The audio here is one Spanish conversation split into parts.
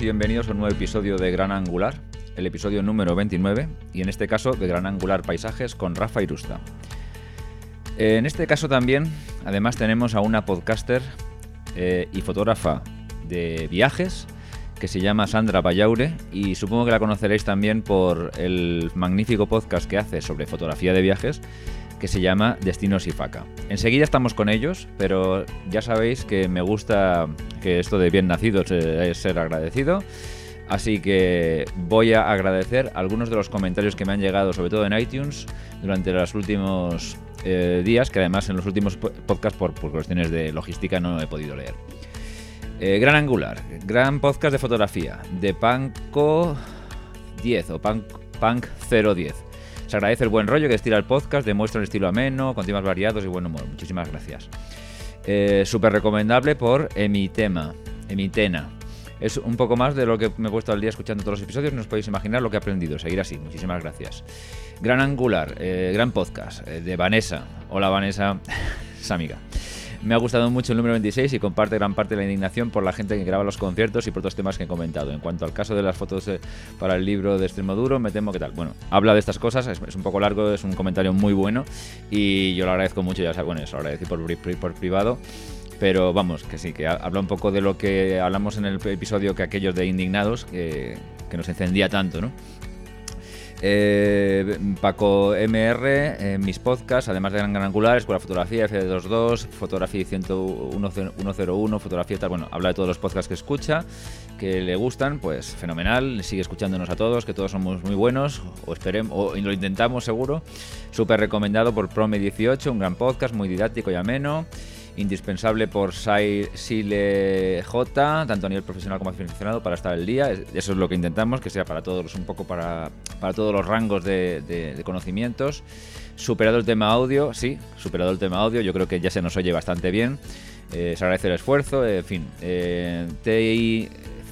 y bienvenidos a un nuevo episodio de Gran Angular, el episodio número 29, y en este caso de Gran Angular Paisajes con Rafa Irusta. En este caso también, además tenemos a una podcaster eh, y fotógrafa de viajes que se llama Sandra Bayaure y supongo que la conoceréis también por el magnífico podcast que hace sobre fotografía de viajes que se llama Destinos y Faca. Enseguida estamos con ellos, pero ya sabéis que me gusta que esto de bien nacidos es ser agradecido. Así que voy a agradecer algunos de los comentarios que me han llegado, sobre todo en iTunes, durante los últimos eh, días, que además en los últimos podcasts por, cuestiones de logística no he podido leer. Eh, gran Angular, gran podcast de fotografía, de Panco 10 o Punk, Punk 010. Se agradece el buen rollo que estira el podcast, demuestra un estilo ameno, con temas variados y buen humor. Muchísimas gracias. Eh, Súper recomendable por Emitema, Emitena. Es un poco más de lo que me he puesto al día escuchando todos los episodios. No os podéis imaginar lo que he aprendido. Seguir así. Muchísimas gracias. Gran Angular, eh, gran podcast eh, de Vanessa. Hola Vanessa, es amiga. Me ha gustado mucho el número 26 y comparte gran parte de la indignación por la gente que graba los conciertos y por otros temas que he comentado. En cuanto al caso de las fotos para el libro de Extremo Duro, me temo que tal. Bueno, habla de estas cosas, es, un poco largo, es un comentario muy bueno y yo lo agradezco mucho, ya sabes, bueno, eso lo agradecí por, privado. Pero vamos, que sí, que habla un poco de lo que hablamos en el episodio que aquellos de Indignados, que, que nos encendía tanto, ¿no? Eh, Paco MR, mis podcasts, además de Gran Angular, Escuela Fotografía, FD22, Fotografía 101, Fotografía tal. Bueno, habla de todos los podcasts que escucha, que le gustan, pues fenomenal. Sigue escuchándonos a todos, que todos somos muy buenos, o esperemos, o lo intentamos seguro. Súper recomendado por Prome18, un gran podcast, muy didáctico y ameno indispensable por Sile J, tanto a nivel profesional como aficionado, para estar al día. Eso es lo que intentamos, que sea para todos, un poco para, para todos los rangos de, conocimientos. Superado el tema audio, sí, superado el tema audio, yo creo que ya se nos oye bastante bien. Eh, se agradece el esfuerzo, en fin. Eh,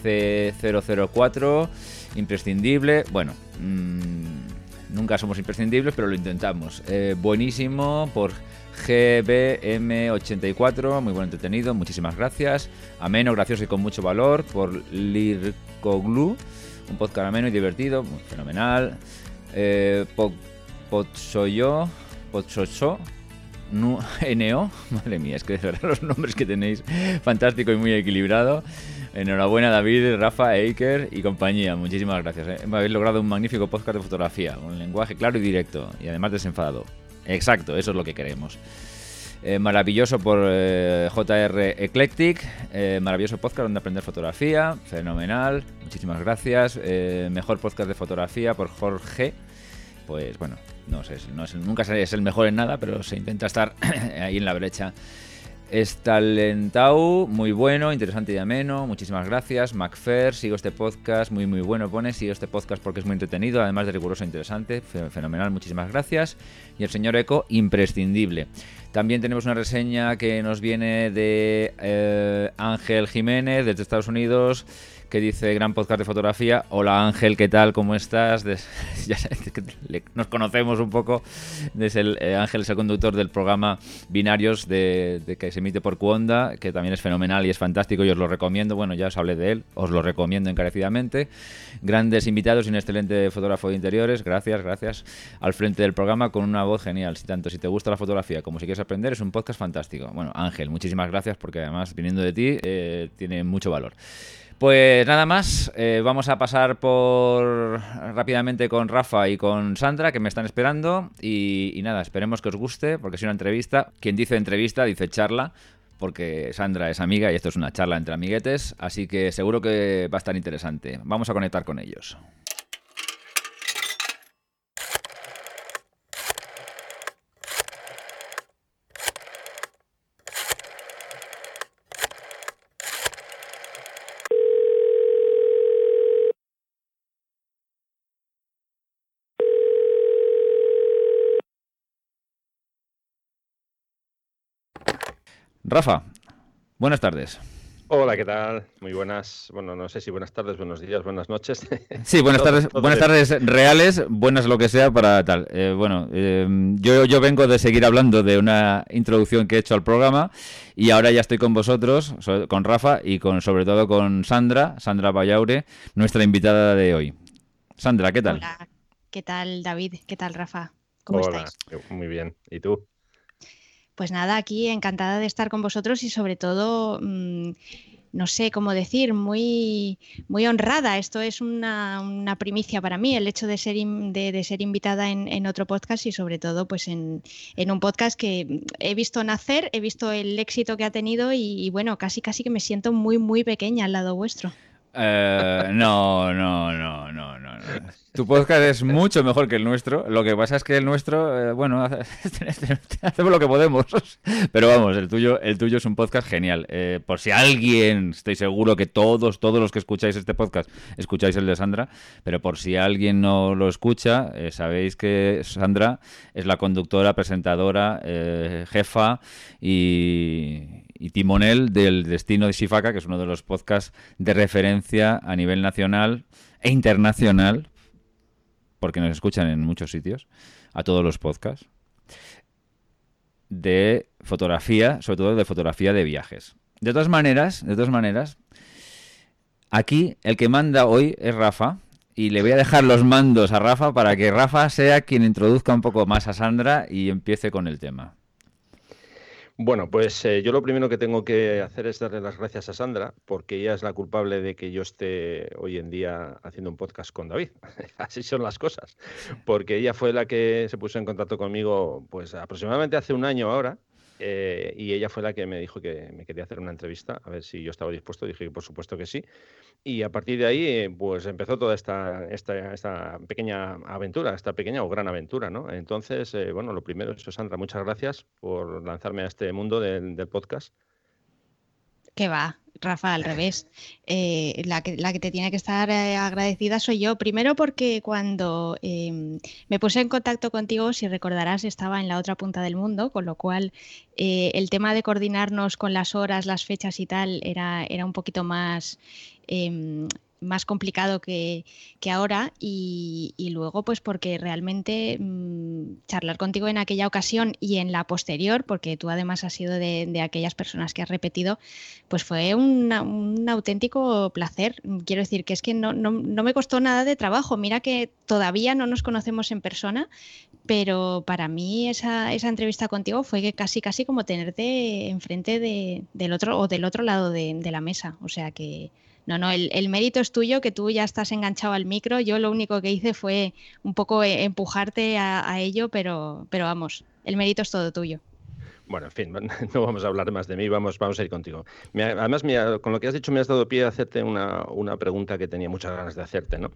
TIC004, imprescindible. Bueno, mm, nunca somos imprescindibles, pero lo intentamos. Eh, buenísimo por GBM84, muy buen entretenido, muchísimas gracias. Ameno, gracioso y con mucho valor por Lircoglu, un podcast ameno y divertido, muy fenomenal. Eh, Potsoyo, Potsocho, NO, madre mía, es que de verdad los nombres que tenéis, fantástico y muy equilibrado. Enhorabuena David, Rafa, Eiker y compañía, muchísimas gracias. Eh. Habéis logrado un magnífico podcast de fotografía, un lenguaje claro y directo y además desenfadado. Exacto, eso es lo que queremos. Eh, maravilloso por eh, JR Eclectic, eh, maravilloso podcast donde aprender fotografía, fenomenal, muchísimas gracias. mejor podcast de fotografía por Jorge, pues bueno, no sé, no es, nunca es el mejor en nada, pero se intenta estar ahí en la brecha. Estalentau, muy bueno, interesante y ameno, muchísimas gracias. Macfer, sigo este podcast, muy muy bueno pone, sigo este podcast porque es muy entretenido, además de riguroso e interesante, fenomenal, muchísimas gracias. Y el señor Eco, imprescindible. También tenemos una reseña que nos viene de eh, Ángel Jiménez desde Estados Unidos que dice gran podcast de fotografía. Hola Ángel, ¿qué tal? ¿Cómo estás? ya nos conocemos un poco. Desde el, eh, Ángel es el conductor del programa Binarios de, que se emite por Cuonda, que también es fenomenal y es fantástico y os lo recomiendo. Bueno, ya os hablé de él, os lo recomiendo encarecidamente. Grandes invitados y un excelente fotógrafo de interiores. Gracias, gracias. Al frente del programa con una voz genial. Si tanto si te gusta la fotografía como si quieres aprender, es un podcast fantástico. Bueno, Ángel, muchísimas gracias porque además viniendo de ti eh, tiene mucho valor. Pues nada más, eh, vamos a pasar por rápidamente con Rafa y con Sandra que me están esperando y, nada, esperemos que os guste porque es una entrevista. Quien dice entrevista dice charla porque Sandra es amiga y esto es una charla entre amiguetes, así que seguro que va a estar interesante. Vamos a conectar con ellos. Rafa, buenas tardes. Hola, ¿qué tal? Muy buenas, bueno, no sé si buenas tardes, buenos días, buenas noches. Sí, buenas tardes, buenas tardes reales, buenas lo que sea para tal. Eh, bueno, eh, yo, yo vengo de seguir hablando de una introducción que he hecho al programa y ahora ya estoy con vosotros, con Rafa y con sobre todo con Sandra, Sandra Vallaure, nuestra invitada de hoy. Sandra, ¿qué tal? Hola, ¿qué tal David? ¿Qué tal Rafa? ¿Cómo Hola, muy bien. ¿Y tú? Pues nada, aquí encantada de estar con vosotros y sobre todo, mm, no sé cómo decir, muy, muy honrada. Esto es una, primicia para mí, el hecho de ser, de, ser invitada en, otro podcast y sobre todo pues en, un podcast que he visto nacer, he visto el éxito que ha tenido y, y bueno, casi casi que me siento muy, muy pequeña al lado vuestro. Eh, no, no, no, no, no, Tu podcast es mucho mejor que el nuestro. Lo que pasa es que el nuestro, eh, bueno, hacemos lo que podemos. Pero vamos, el tuyo, el tuyo es un podcast genial. Eh, por si alguien, estoy seguro que todos, todos los que escucháis este podcast, escucháis el de Sandra. Pero por si alguien no lo escucha, sabéis que Sandra es la conductora, presentadora, jefa y y timonel del Destino de Shifaka, que es uno de los podcasts de referencia a nivel nacional e internacional, porque nos escuchan en muchos sitios, a todos los podcasts, de fotografía, sobre todo de fotografía de viajes. De todas maneras, de todas maneras, aquí el que manda hoy es Rafa, y le voy a dejar los mandos a Rafa para que Rafa sea quien introduzca un poco más a Sandra y empiece con el tema. Bueno, pues eh, yo lo primero que tengo que hacer es darle las gracias a Sandra, porque ella es la culpable de que yo esté hoy en día haciendo un podcast con David. Así son las cosas, porque ella fue la que se puso en contacto conmigo, pues aproximadamente hace un año ahora, eh, y ella fue la que me dijo que me quería hacer una entrevista, a ver si yo estaba dispuesto. Dije que por supuesto que sí. Y a partir de ahí, eh, pues empezó toda esta, esta, esta, pequeña aventura, esta pequeña o gran aventura, ¿no? Entonces, eh, bueno, lo primero es, Sandra, muchas gracias por lanzarme a este mundo del, del podcast. ¿Qué va? Rafa, al revés. Eh, la, que, la, que, te tiene que estar eh, agradecida soy yo. Primero porque cuando em, me puse en contacto contigo, si recordarás, estaba en la otra punta del mundo, con lo cual eh, el tema de coordinarnos con las horas, las fechas y tal era, era un poquito más em, más complicado que, ahora y, luego pues porque realmente mm, charlar contigo en aquella ocasión y en la posterior, porque tú además has sido de, aquellas personas que has repetido, pues fue un auténtico placer. Quiero decir que es que no, no, me costó nada de trabajo. Mira que todavía no nos conocemos en persona, pero para mí esa, esa entrevista contigo fue casi casi como tenerte enfrente de, del otro o del otro lado de, de la mesa. O sea que no, no, el, mérito es tuyo, que tú ya estás enganchado al micro. Yo lo único que hice fue un poco eh, empujarte a, ello, pero, pero vamos, el mérito es todo tuyo. Bueno, en fin, no vamos a hablar más de mí, vamos, vamos a ir contigo. Además, con lo que has dicho me has dado pie a hacerte una, pregunta que tenía muchas ganas de hacerte, ¿no?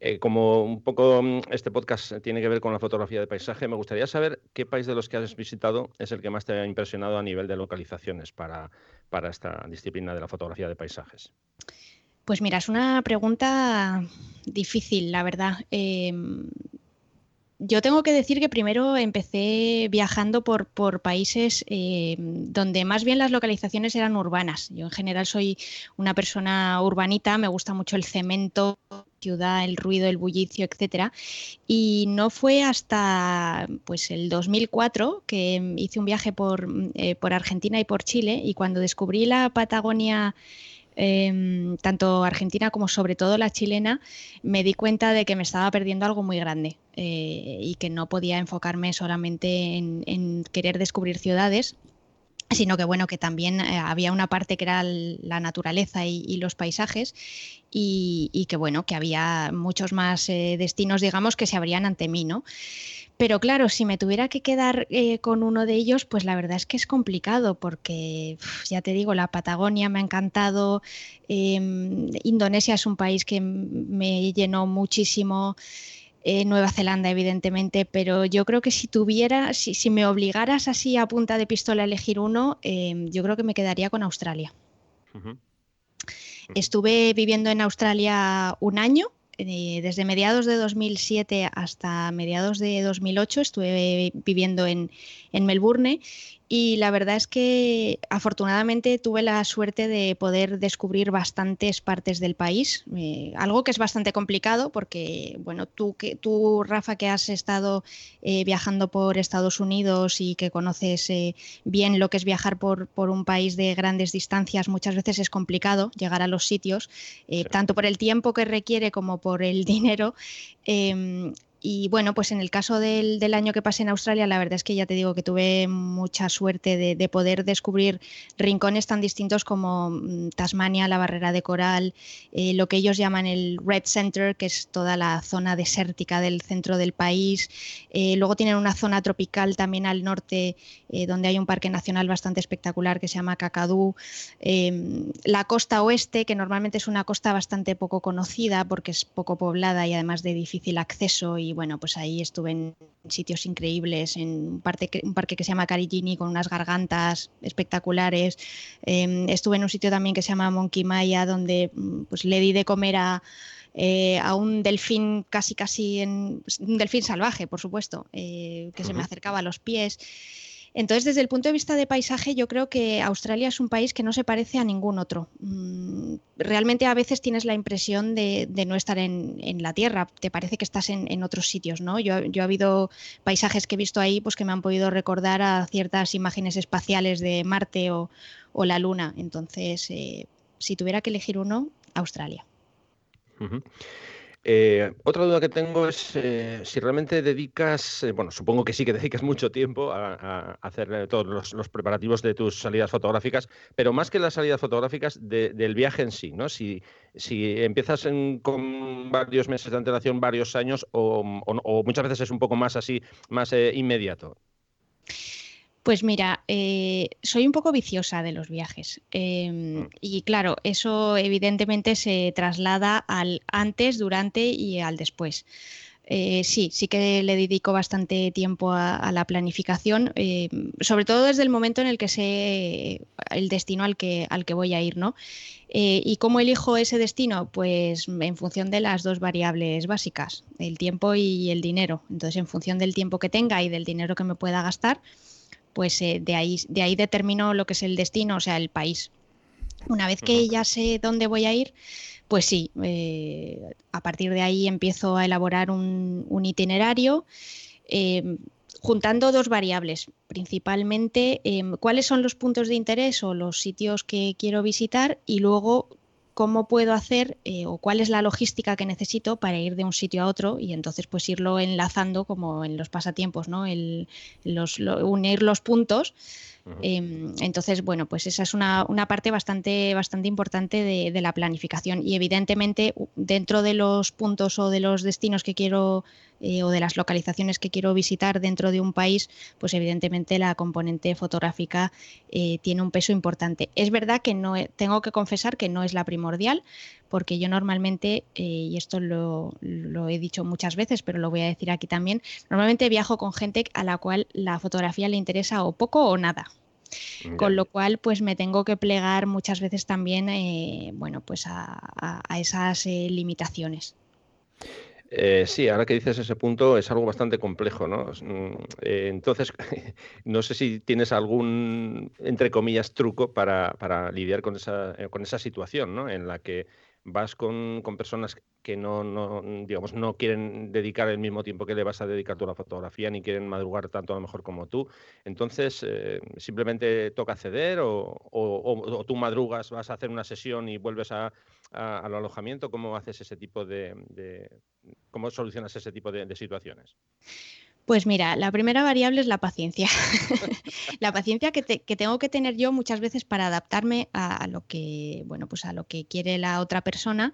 Eh, como un poco mm, este podcast tiene que ver con la fotografía de paisaje, me gustaría saber qué país de los que has visitado es el que más te ha impresionado a nivel de localizaciones para, para esta disciplina de la fotografía de paisajes. Pues mira, es una pregunta difícil, la verdad. Em, yo tengo que decir que primero empecé viajando por, por países em, donde más bien las localizaciones eran urbanas. Yo en general soy una persona urbanita, me gusta mucho el cemento, ciudad, el ruido, el bullicio, etcétera. Y no fue hasta pues el 2004 que hice un viaje por, eh, por Argentina y por Chile y cuando descubrí la Patagonia Em, tanto argentina como sobre todo la chilena, me di cuenta de que me estaba perdiendo algo muy grande eh, y que no podía enfocarme solamente en, querer descubrir ciudades, sino que bueno, que también eh, había una parte que era la naturaleza y, los paisajes y, que bueno, que había muchos más eh, destinos, digamos, que se abrían ante mí, ¿no? Pero claro, si me tuviera que quedar eh, con uno de ellos, pues la verdad es que es complicado porque, ya te digo, la Patagonia me ha encantado, em, Indonesia es un país que me llenó muchísimo, eh, Nueva Zelanda evidentemente, pero yo creo que si tuviera, si, me obligaras así a punta de pistola a elegir uno, em, yo creo que me quedaría con Australia. Estuve viviendo en Australia un año desde mediados de 2007 hasta mediados de 2008 estuve viviendo en, Melbourne Y la verdad es que afortunadamente tuve la suerte de poder descubrir bastantes partes del país, eh, algo que es bastante complicado porque, bueno, tú, que, tú Rafa, que has estado eh, viajando por Estados Unidos y que conoces eh, bien lo que es viajar por, por, un país de grandes distancias, muchas veces es complicado llegar a los sitios, tanto por el tiempo que requiere como por el dinero. Y bueno, pues en el caso del, año que pasé en Australia, la verdad es que ya te digo que tuve mucha suerte de, poder descubrir rincones tan distintos como mm, Tasmania, la barrera de coral, eh, lo que ellos llaman el Red Center, que es toda la zona desértica del centro del país. Eh, luego tienen una zona tropical también al norte, eh, donde hay un parque nacional bastante espectacular que se llama Kakadu. Em, la costa oeste, que normalmente es una costa bastante poco conocida porque es poco poblada y además de difícil acceso bueno, pues ahí estuve en sitios increíbles, en un, parque que se llama Carigini con unas gargantas espectaculares. Em, estuve en un sitio también que se llama Monkey Maya donde mm, pues le di de comer a, eh, a un delfín casi casi en un delfín salvaje, por supuesto, eh, que se me acercaba a los pies. Entonces, desde el punto de vista de paisaje, yo creo que Australia es un país que no se parece a ningún otro. Mm, realmente a veces tienes la impresión de, no estar en, la Tierra, te parece que estás en, otros sitios, ¿no? Yo, he habido paisajes que he visto ahí pues, que me han podido recordar a ciertas imágenes espaciales de Marte o, la Luna. Entonces, eh, si tuviera que elegir uno, Australia. Eh, otra duda que tengo es eh, si realmente dedicas, eh, bueno, supongo que sí que dedicas mucho tiempo a, hacer todos los, preparativos de tus salidas fotográficas, pero más que las salidas fotográficas del viaje en sí, ¿no? Si, si empiezas con varios meses de antelación, varios años, o, o, muchas veces es un poco más así, más inmediato. Pues mira, eh, soy un poco viciosa de los viajes. Em, mm. y claro, eso evidentemente se traslada al antes, durante y al después. Eh, sí, sí que le dedico bastante tiempo a, la planificación, em, sobre todo desde el momento en el que sé el destino al que, al que voy a ir, ¿no? Eh, ¿Y cómo elijo ese destino? Pues en función de las dos variables básicas, el tiempo y el dinero. Entonces, en función del tiempo que tenga y del dinero que me pueda gastar, pues eh, de, ahí, de ahí determino lo que es el destino, o sea, el país. Una vez que ya sé dónde voy a ir, pues sí, eh, a partir de ahí empiezo a elaborar un, itinerario. Eh, juntando dos variables, principalmente cuáles son los puntos de interés o los sitios que quiero visitar y luego cómo puedo hacer eh, o cuál es la logística que necesito para ir de un sitio a otro y entonces pues irlo enlazando como en los pasatiempos, ¿no? El, unir los puntos Em, entonces, bueno, pues esa es una, parte bastante, bastante importante de, la planificación y evidentemente dentro de los puntos o de los destinos que quiero eh, o de las localizaciones que quiero visitar dentro de un país, pues evidentemente la componente fotográfica eh, tiene un peso importante. Es verdad que no tengo que confesar que no es la primordial, porque yo normalmente, eh, y esto lo, lo, he dicho muchas veces, pero lo voy a decir aquí también, normalmente viajo con gente a la cual la fotografía le interesa o poco o nada. Con lo cual, pues me tengo que plegar muchas veces también, eh, bueno, pues a, esas eh, limitaciones. Eh, sí, ahora que dices ese punto es algo bastante complejo, ¿no? Mm, entonces, no sé si tienes algún, entre comillas, truco para, para lidiar con esa, con esa situación, ¿no? En la que vas con, personas que no, no, digamos, no quieren dedicar el mismo tiempo que le vas a dedicar tú a la fotografía, ni quieren madrugar tanto a lo mejor como tú. Entonces, eh, simplemente toca ceder o, o, tú madrugas, vas a hacer una sesión y vuelves a, al alojamiento. ¿Cómo haces ese tipo de, cómo solucionas ese tipo de situaciones? Pues mira, la primera variable es la paciencia. la paciencia que, tengo que tener yo muchas veces para adaptarme a, lo que, bueno, pues a lo que quiere la otra persona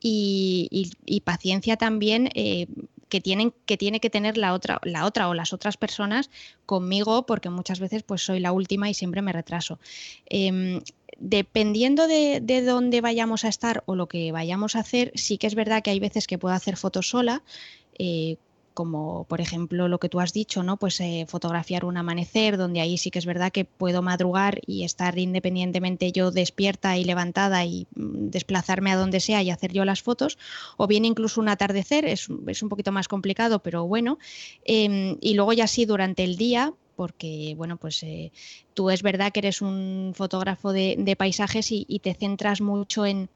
y, paciencia también eh, que, tienen, que tiene que tener la otra, la otra o las otras personas conmigo, porque muchas veces pues soy la última y siempre me retraso. Em, dependiendo de, dónde vayamos a estar o lo que vayamos a hacer, sí que es verdad que hay veces que puedo hacer fotos sola. Eh, como por ejemplo lo que tú has dicho, ¿no? Pues eh, fotografiar un amanecer, donde ahí sí que es verdad que puedo madrugar y estar independientemente yo despierta y levantada y mm, desplazarme a donde sea y hacer yo las fotos, o bien incluso un atardecer, es, un poquito más complicado, pero bueno. Em, y luego ya sí, durante el día, porque, bueno, pues eh, tú es verdad que eres un fotógrafo de, paisajes y, te centras mucho en,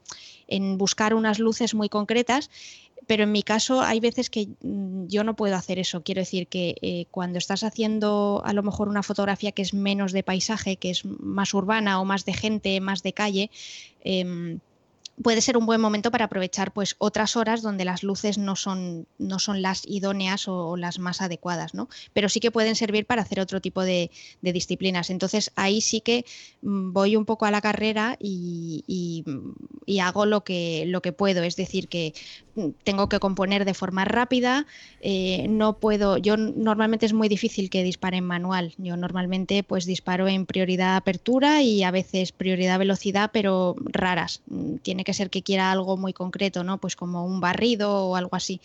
buscar unas luces muy concretas, pero en mi caso hay veces que mm, yo no puedo hacer eso. Quiero decir que eh, cuando estás haciendo a lo mejor una fotografía que es menos de paisaje, que es más urbana o más de gente, más de calle, em, puede ser un buen momento para aprovechar pues otras horas donde las luces no son, no son las idóneas o, las más adecuadas, ¿no? Pero sí que pueden servir para hacer otro tipo de, disciplinas. Entonces ahí sí que mm, voy un poco a la carrera y, hago lo que, lo que puedo. Es decir, que mm, tengo que componer de forma rápida, eh, no puedo, yo normalmente es muy difícil que dispare en manual. Yo normalmente pues disparo en prioridad apertura y a veces prioridad velocidad, pero raras. Mm, tiene que ser que quiera algo muy concreto, ¿no? Pues como un barrido o algo así.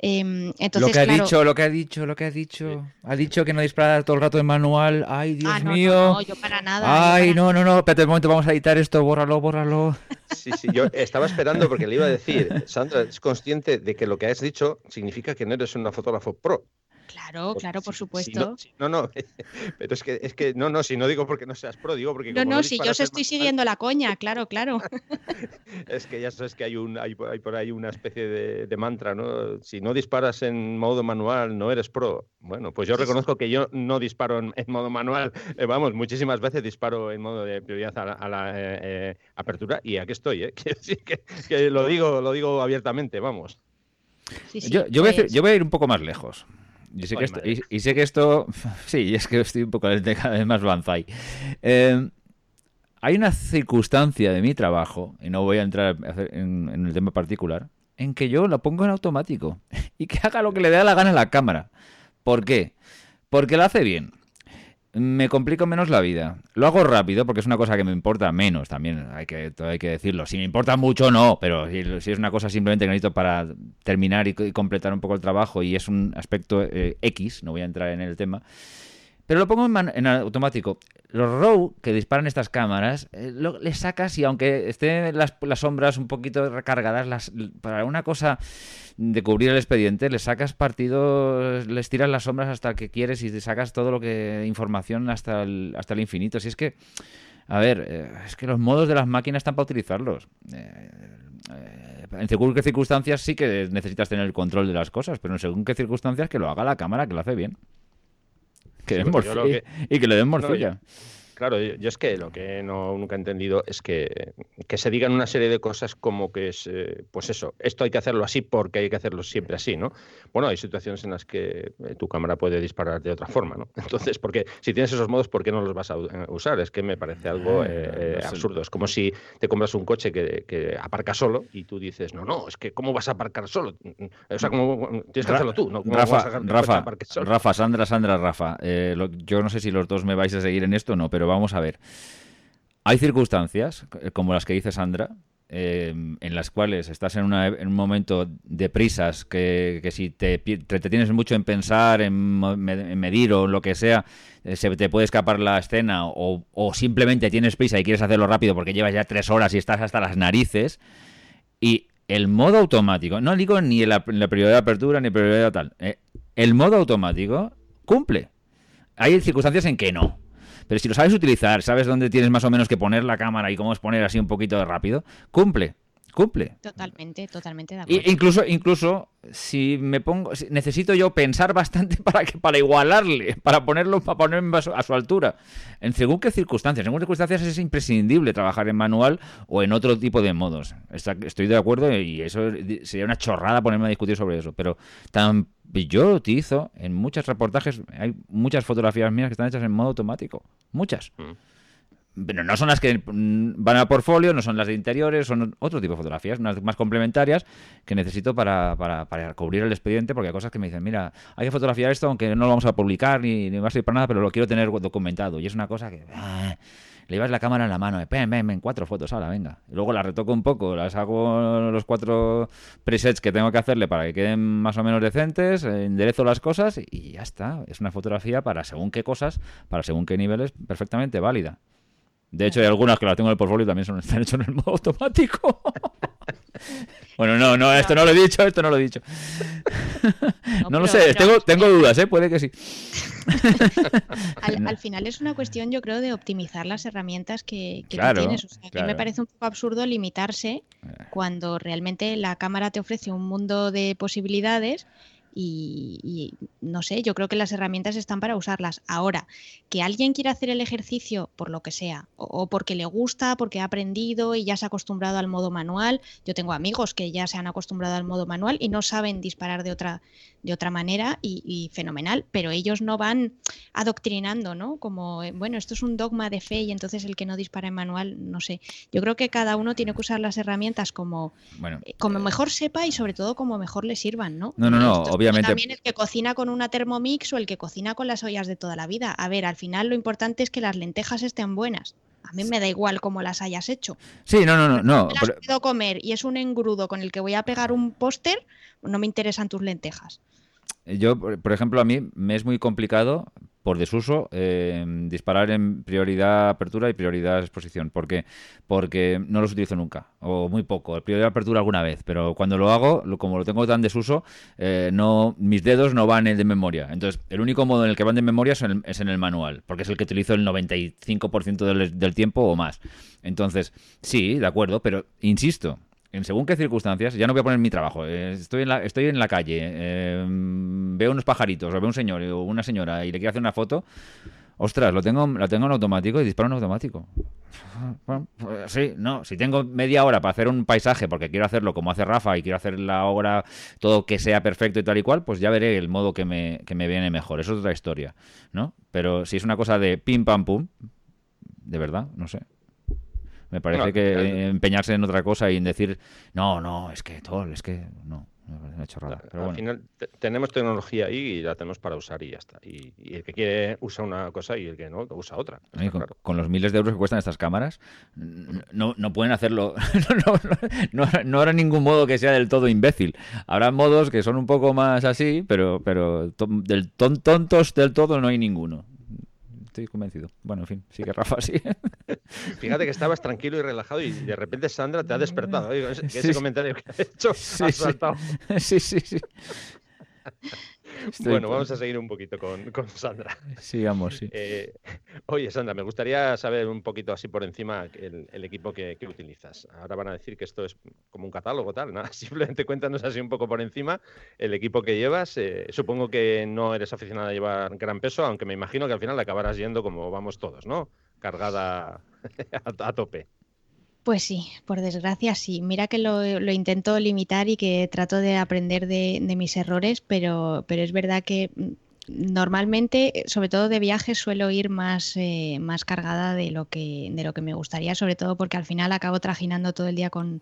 Em, entonces, lo que ha dicho, lo que ha dicho, lo que ha dicho. Ha dicho que no dispara todo el rato en manual. Ay, Dios ah, mío. No, yo para nada. Ay, no, no, no. Espérate un momento, vamos a editar esto. Bórralo, bórralo. Sí, sí, yo estaba esperando porque le iba a decir, Sandra, es consciente de que lo que has dicho significa que no eres una fotógrafo pro. Claro, claro, por supuesto. no, no, pero es que, es que, no, no, si no digo porque no seas pro, digo porque... No, no, si yo os estoy siguiendo la coña, claro, claro. es que ya sabes que hay, un, hay, por ahí una especie de, mantra, ¿no? Si no disparas en modo manual, no eres pro. Bueno, pues yo reconozco que yo no disparo en, modo manual, eh, vamos, muchísimas veces disparo en modo de prioridad a la, eh, eh, apertura y aquí estoy, ¿eh? que, que, lo, digo, lo digo abiertamente, vamos. yo, yo, voy a, pues yo voy a ir un poco más lejos. Y sé, que esto, y, sé que esto. Sí, es que estoy un poco de cada vez más banzai. Eh, hay una circunstancia de mi trabajo, y no voy a entrar en, en, el tema particular, en que yo la pongo en automático y que haga lo que le dé la gana a la cámara. ¿Por qué? Porque la hace bien me complico menos la vida. Lo hago rápido porque es una cosa que me importa menos también, hay que, hay que decirlo. Si me importa mucho, no, pero si, es una cosa simplemente que necesito para terminar y, completar un poco el trabajo y es un aspecto eh, X, no voy a entrar en el tema, pero lo pongo en, automático. Los RAW que disparan estas cámaras, eh, les sacas y aunque estén las, sombras un poquito recargadas, las, para una cosa de cubrir el expediente, le sacas partido, les tiras las sombras hasta que quieres y te sacas todo lo que información hasta el, hasta el infinito. Si es que, a ver, eh, es que los modos de las máquinas están para utilizarlos. Eh, en según qué circunstancias sí que necesitas tener el control de las cosas, pero en según qué circunstancias que lo haga la cámara, que lo hace bien. Que y que le den morcilla. Claro, yo es que lo que no nunca he entendido es que, que se digan una serie de cosas como que es, eh, pues eso, esto hay que hacerlo así porque hay que hacerlo siempre así, ¿no? Bueno, hay situaciones en las que eh, tu cámara puede disparar de otra forma, ¿no? Entonces, porque si tienes esos modos, ¿por qué no los vas a eh, usar? Es que me parece algo absurdo. Es como si te compras un coche que, que, aparca solo y tú dices, no, no, es que ¿cómo vas a aparcar solo? O sea, ¿cómo, tienes que hacerlo tú, ¿no? Rafa, Rafa, Rafa, Sandra, Sandra, Rafa, yo no sé si los dos me vais a seguir en esto o no, pero vamos a ver. Hay circunstancias, eh, como las que dice Sandra, eh, en las cuales estás en, un momento de prisas, que, si te, tienes mucho en pensar, en, medir o lo que sea, eh, se te puede escapar la escena o, simplemente tienes prisa y quieres hacerlo rápido porque llevas ya tres horas y estás hasta las narices. Y el modo automático, no digo ni la, prioridad de apertura ni prioridad tal, el modo automático cumple. Hay circunstancias en que no. Pero si lo sabes utilizar, sabes dónde tienes más o menos que poner la cámara y cómo es poner así un poquito de rápido, cumple cumple. Totalmente, totalmente de acuerdo. incluso, incluso si me pongo, necesito yo pensar bastante para que, para igualarle, para ponerlo, para ponerme a su, altura. En según qué circunstancias, en algunas circunstancias es imprescindible trabajar en manual o en otro tipo de modos. estoy de acuerdo y eso sería una chorrada ponerme a discutir sobre eso. Pero tan, yo lo utilizo en muchos reportajes, hay muchas fotografías mías que están hechas en modo automático. Muchas. Mm. Pero no son las que van a portfolio, no son las de interiores, son otro tipo de fotografías, unas más complementarias que necesito para, para, cubrir el expediente, porque hay cosas que me dicen, mira, hay que fotografiar esto, aunque no lo vamos a publicar ni, va a servir para nada, pero lo quiero tener documentado. Y es una cosa que... Ah, le llevas la cámara en la mano, ven, ven, ven, cuatro fotos, ahora, venga. Luego las retoco un poco, las hago los cuatro presets que tengo que hacerle para que queden más o menos decentes, enderezo las cosas y ya está. Es una fotografía para según qué cosas, para según qué niveles, perfectamente válida. De hecho, hay algunas que las tengo en el portfolio y también son, están hechas en el modo automático. Bueno, no, no, esto no lo he dicho, esto no lo he dicho. No, lo sé, tengo, tengo dudas, ¿eh? puede que sí. al, final es una cuestión, yo creo, de optimizar las herramientas que, tienes. O sea, a mí me parece un poco absurdo limitarse eh. cuando realmente la cámara te ofrece un mundo de posibilidades y, no sé, yo creo que las herramientas están para usarlas. Ahora, que alguien quiera hacer el ejercicio por lo que sea, o, porque le gusta, porque ha aprendido y ya se ha acostumbrado al modo manual. Yo tengo amigos que ya se han acostumbrado al modo manual y no saben disparar de otra, de otra manera y, fenomenal, pero ellos no van adoctrinando, ¿no? Como, eh, bueno, esto es un dogma de fe y entonces el que no dispara en manual, no sé. Yo creo que cada uno tiene que usar las herramientas como, eh, como mejor sepa y sobre todo como mejor le sirvan, ¿no? No, no, no, obviamente. También el que cocina con una Thermomix o el que cocina con las ollas de toda la vida. A ver, al final lo importante es que las lentejas estén buenas. A mí me da igual cómo las hayas hecho. Sí, no, no, no. no me las puedo comer y es un engrudo con el que voy a pegar un póster, no me interesan tus lentejas. Yo, por ejemplo, a mí me es muy complicado por desuso eh, disparar en prioridad apertura y prioridad exposición. ¿Por qué? Porque no los utilizo nunca, o muy poco. Prioridad apertura alguna vez, pero cuando lo hago, como lo tengo tan desuso, eh, no, mis dedos no van en de memoria. Entonces, el único modo en el que van de memoria es en el, manual, porque es el que utilizo el 95% del, del tiempo o más. Entonces, sí, de acuerdo, pero insisto, en según qué circunstancias, ya no voy a poner mi trabajo, eh, estoy, en la, estoy en la calle, eh, veo unos pajaritos, o veo un señor o una señora y le quiero hacer una foto, ostras, lo tengo, lo tengo en automático y disparo en automático. Pues sí, no, si tengo media hora para hacer un paisaje porque quiero hacerlo como hace Rafa y quiero hacer la obra todo que sea perfecto y tal y cual, pues ya veré el modo que me, que me viene mejor. Eso es otra historia, ¿no? Pero si es una cosa de pim pam pum, de verdad, no sé. Me parece que empeñarse en otra cosa y en decir, no, no, es que todo, es que no. Una chorrada. Pero Al final tenemos tecnología ahí y la tenemos para usar y ya está. Y, el que quiere usa una cosa y el que no usa otra. Con, los miles de euros que cuestan estas cámaras, no, no pueden hacerlo. no, no, habrá ningún modo que sea del todo imbécil. Habrá modos que son un poco más así, pero, pero del tontos del todo no hay ninguno estoy convencido. Bueno, en fin, sigue Rafa así. Fíjate que estabas tranquilo y relajado y de repente Sandra te ha despertado. ese, comentario que ha hecho sí, ha saltado. Sí, sí, sí. Bueno, vamos a seguir un poquito con, Sandra. Sigamos, sí. Eh, oye, Sandra, me gustaría saber un poquito así por encima el, equipo que, utilizas. Ahora van a decir que esto es como un catálogo, tal. Nada, simplemente cuéntanos así un poco por encima el equipo que llevas. Eh, supongo que no eres aficionada a llevar gran peso, aunque me imagino que al final acabarás yendo como vamos todos, ¿no? Cargada a tope. Pues sí, por desgracia sí. Mira que lo, intento limitar y que trato de aprender de, de mis errores, pero, pero es verdad que mm, Normalmente, eh, sobre todo de viajes, suelo ir más, eh, más cargada de lo, que, de lo que me gustaría, sobre todo porque al final acabo trajinando todo el día con,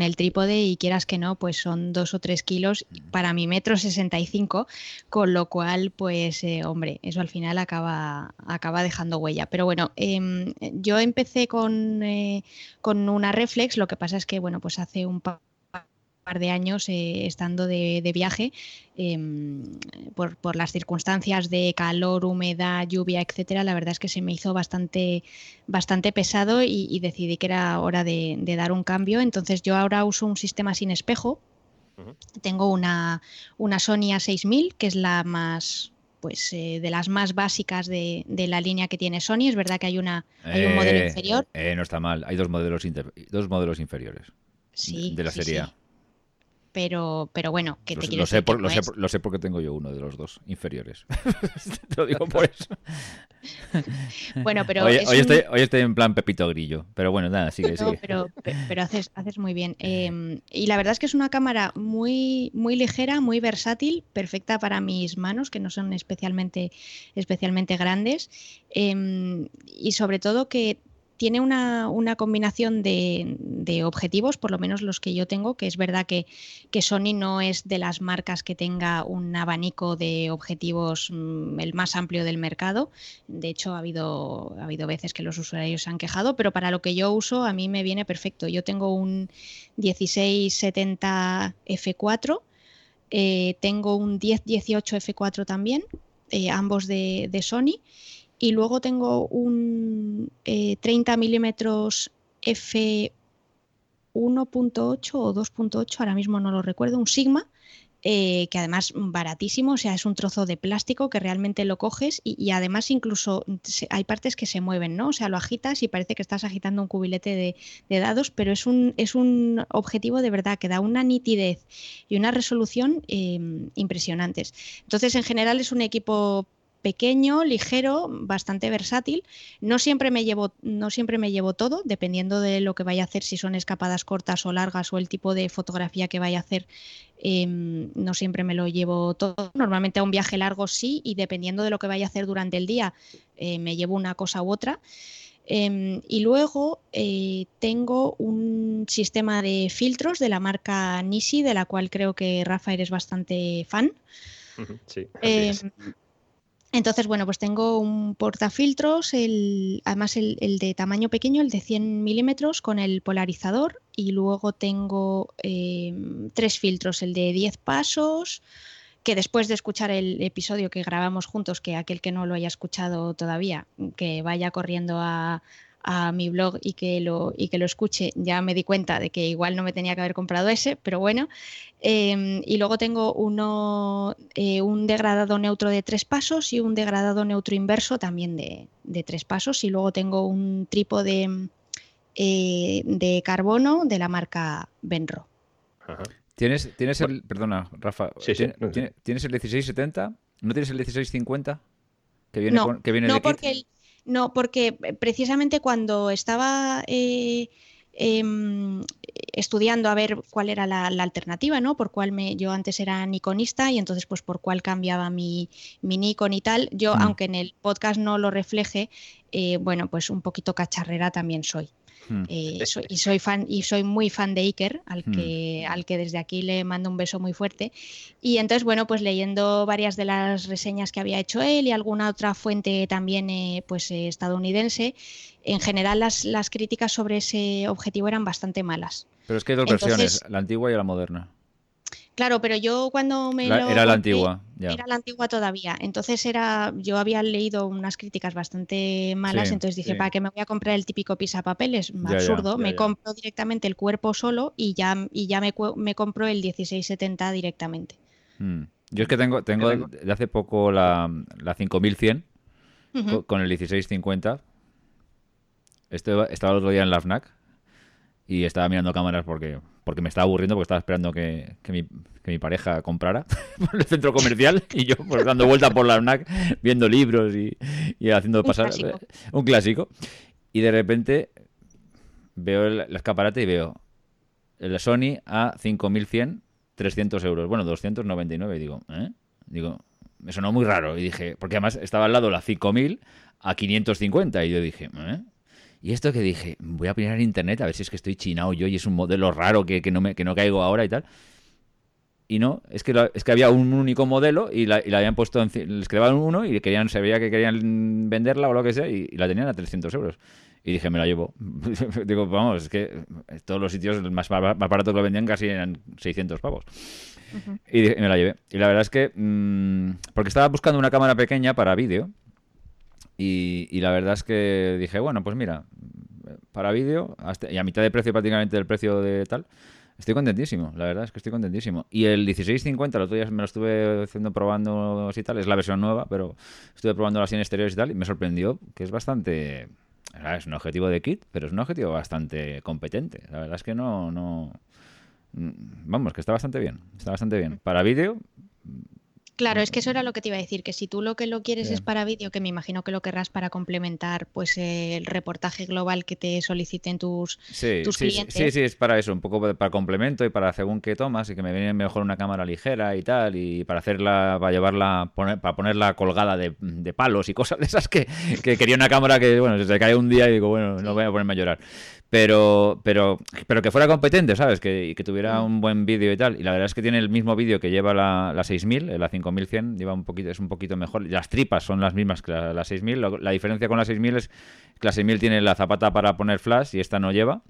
el trípode y quieras que no, pues son dos o tres kilos para mi metro 65, con lo cual, pues, eh, hombre, eso al final acaba, acaba dejando huella. Pero bueno, em, yo empecé con, con una reflex, lo que pasa es que, bueno, pues hace un par de años eh, estando de, viaje em, por, las circunstancias de calor, humedad, lluvia, etcétera. La verdad es que se me hizo bastante, bastante pesado y, decidí que era hora de, dar un cambio. Entonces yo ahora uso un sistema sin espejo. Tengo una, una Sony A6000, que es la más, pues eh, de las más básicas de, la línea que tiene Sony. Es verdad que hay una hay un modelo eh, inferior. no está mal, hay dos modelos dos modelos inferiores. Sí, de la serie pero, pero bueno, que te lo, sé, por, lo, sé, lo, sé, porque tengo yo uno de los dos inferiores. te lo digo por eso. bueno, pero. Hoy, estoy, hoy, estoy, en plan Pepito Grillo, pero bueno, nada, sigue, sigue. Pero, pero haces, haces muy bien. Em, y la verdad es que es una cámara muy, muy ligera, muy versátil, perfecta para mis manos, que no son especialmente, especialmente grandes. Em, y sobre todo que tiene una, combinación de, objetivos, por lo menos los que yo tengo, que es verdad que, Sony no es de las marcas que tenga un abanico de objetivos mm, el más amplio del mercado. De hecho, ha habido, ha habido veces que los usuarios se han quejado, pero para lo que yo uso a mí me viene perfecto. Yo tengo un 1670 F4, eh, tengo un 1018 F4 también, eh, ambos de, de Sony y luego tengo un 30 eh, milímetros F 1.8 o 2.8, ahora mismo no lo recuerdo, un Sigma, eh, que además baratísimo, o sea, es un trozo de plástico que realmente lo coges y, además incluso hay partes que se mueven, ¿no? O sea, lo agitas y parece que estás agitando un cubilete de, dados, pero es un, es un objetivo de verdad que da una nitidez y una resolución em, impresionantes. Entonces, en general es un equipo pequeño, ligero, bastante versátil. No siempre me llevo, no siempre me llevo todo, dependiendo de lo que vaya a hacer, si son escapadas cortas o largas o el tipo de fotografía que vaya a hacer. Em, no siempre me lo llevo todo. Normalmente a un viaje largo sí, y dependiendo de lo que vaya a hacer durante el día, eh, me llevo una cosa u otra. Em, y luego eh, tengo un sistema de filtros de la marca Nisi, de la cual creo que Rafael es bastante fan. Sí, em, entonces, bueno, pues tengo un portafiltros, el, además el, de tamaño pequeño, el de 100 milímetros con el polarizador y luego tengo em, tres filtros, el de 10 pasos, que después de escuchar el episodio que grabamos juntos, que aquel que no lo haya escuchado todavía, que vaya corriendo a, a mi blog y que, lo, y que lo escuche, ya me di cuenta de que igual no me tenía que haber comprado ese, pero bueno. Em, y luego tengo uno, eh, un degradado neutro de tres pasos y un degradado neutro inverso también de, tres pasos. Y luego tengo un trípode eh, de carbono de la marca Benro. ¿Tienes, ¿Tienes el, perdona, Rafa, ¿tienes, el 1670? ¿No tienes el 1650? Que viene, que viene no porque no, porque eh, precisamente cuando estaba eh, em, estudiando a ver cuál era la, alternativa, ¿no? Por cuál me, yo antes era nikonista y entonces pues por cuál cambiaba mi, mi Nikon y tal. Yo, mm. aunque en el podcast no lo refleje, eh, bueno, pues un poquito cacharrera también soy. Hmm. Eh, y soy fan y soy muy fan de Iker, al hmm. que, al que desde aquí le mando un beso muy fuerte. Y entonces, bueno, pues leyendo varias de las reseñas que había hecho él y alguna otra fuente también eh, pues eh, estadounidense, en general las, las críticas sobre ese objetivo eran bastante malas. Pero es que hay dos versiones, la antigua y la moderna. Claro, pero yo cuando me lo era la antigua, era la antigua todavía. Entonces era, yo había leído unas críticas bastante malas, entonces dije, ¿para qué me voy a comprar el típico pisapapeles? Absurdo. me compro directamente el cuerpo solo y ya, y ya me, me compro el 1670 directamente. Hmm. Yo es que tengo, tengo de hace poco la, la 5100 con el 1650. Estaba, estaba el otro día en la FNAC y estaba mirando cámaras porque porque me estaba aburriendo porque estaba esperando que, mi, pareja comprara por el centro comercial y yo pues dando vuelta por la FNAC viendo libros y, haciendo pasar un clásico. Y de repente veo el, escaparate y veo el Sony a 5100, 300 euros. Bueno, 299. Y digo, ¿eh? Digo, me sonó muy raro. Y dije, porque además estaba al lado la 5000 a 550. Y yo dije, ¿eh? Y esto que dije, voy a mirar en internet a ver si es que estoy chinado yo y es un modelo raro que, no, me, que no caigo ahora y tal. Y no, es que, es que había un único modelo y la, y la habían puesto, les quedaban uno y querían, se veía que querían venderla o lo que sea y, la tenían a 300 euros. Y dije, me la llevo. Digo, vamos, es que todos los sitios más, más baratos lo vendían casi eran 600 pavos. y, me la llevé. Y la verdad es que, mm, porque estaba buscando una cámara pequeña para vídeo y, la verdad es que dije, bueno, pues mira, para vídeo, y a mitad de precio prácticamente del precio de tal, estoy contentísimo, la verdad es que estoy contentísimo. Y el 1650, el otro día me lo estuve haciendo probando y tal, es la versión nueva, pero estuve probando así en exteriores y tal, y me sorprendió que es bastante... Es un objetivo de kit, pero es un objetivo bastante competente. La verdad es que no, no... Vamos, que está bastante bien. Está bastante bien. Para vídeo, Claro, es que eso era lo que te iba a decir, que si tú lo que lo quieres es para vídeo, que me imagino que lo querrás para complementar pues el reportaje global que te soliciten tus, tus clientes. Sí, sí, es para eso, un poco para complemento y para según qué tomas y que me viene mejor una cámara ligera y tal, y para hacerla, para llevarla, para ponerla colgada de, palos y cosas de esas que, que, quería una cámara que, bueno, se cae un día y digo, bueno, no voy a ponerme a llorar pero, pero, pero que fuera competente, ¿sabes? Que, y que tuviera mm. un buen vídeo y tal. Y la verdad es que tiene el mismo vídeo que lleva la, la 6000, la 5100, lleva un poquito, es un poquito mejor. Las tripas son las mismas que la, la 6000. La, diferencia con la 6000 es que la 6000 tiene la zapata para poner flash y esta no lleva.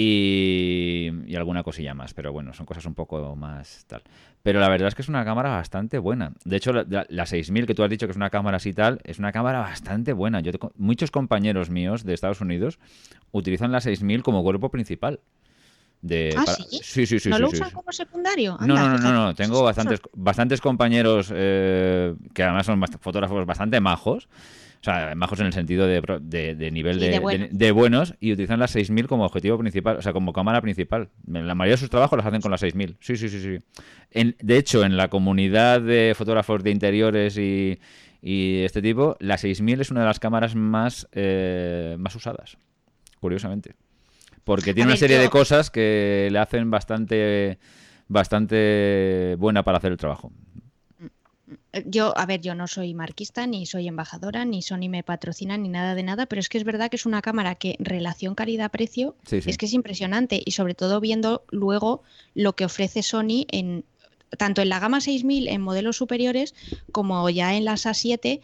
Y, y, alguna cosilla más, pero bueno, son cosas un poco más tal. Pero la verdad es que es una cámara bastante buena. De hecho, la, 6000 que tú has dicho que es una cámara así tal, es una cámara bastante buena. Yo muchos compañeros míos de Estados Unidos utilizan la 6000 como cuerpo principal. De, ¿Ah, sí? sí, sí, sí. ¿No sí, lo sí, usan sí. como secundario? No, Anda, no, no, no, no, Tengo bastantes, bastantes compañeros eh, que además son fotógrafos bastante majos. O sea, majos en el sentido de, de- de nivel de, buenos. de- de buenos y utilizan la 6000 como objetivo principal, o sea, como cámara principal. La mayoría de sus trabajos los hacen con la 6000. Sí, sí, sí, sí. En- de hecho, en la comunidad de fotógrafos de interiores y, y este tipo, la 6000 es una de las cámaras más, eh, más usadas, curiosamente. Porque tiene una serie yo- de cosas que le hacen bastante bastante buena para hacer el trabajo. Eh, Yo, a ver, yo no soy marquista, ni soy embajadora, ni Sony me patrocina, ni nada de nada, pero es que es verdad que es una cámara que relación calidad-precio Sí, sí. es que es impresionante y sobre todo viendo luego lo que ofrece Sony en tanto en la gama 6000 en modelos superiores como ya en las A7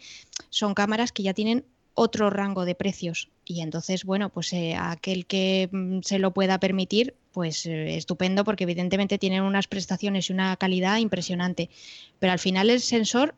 son cámaras que ya tienen otro rango de precios y entonces bueno pues eh, aquel que mm, se lo pueda permitir pues eh, estupendo porque evidentemente tienen unas prestaciones y una calidad impresionante pero al final el sensor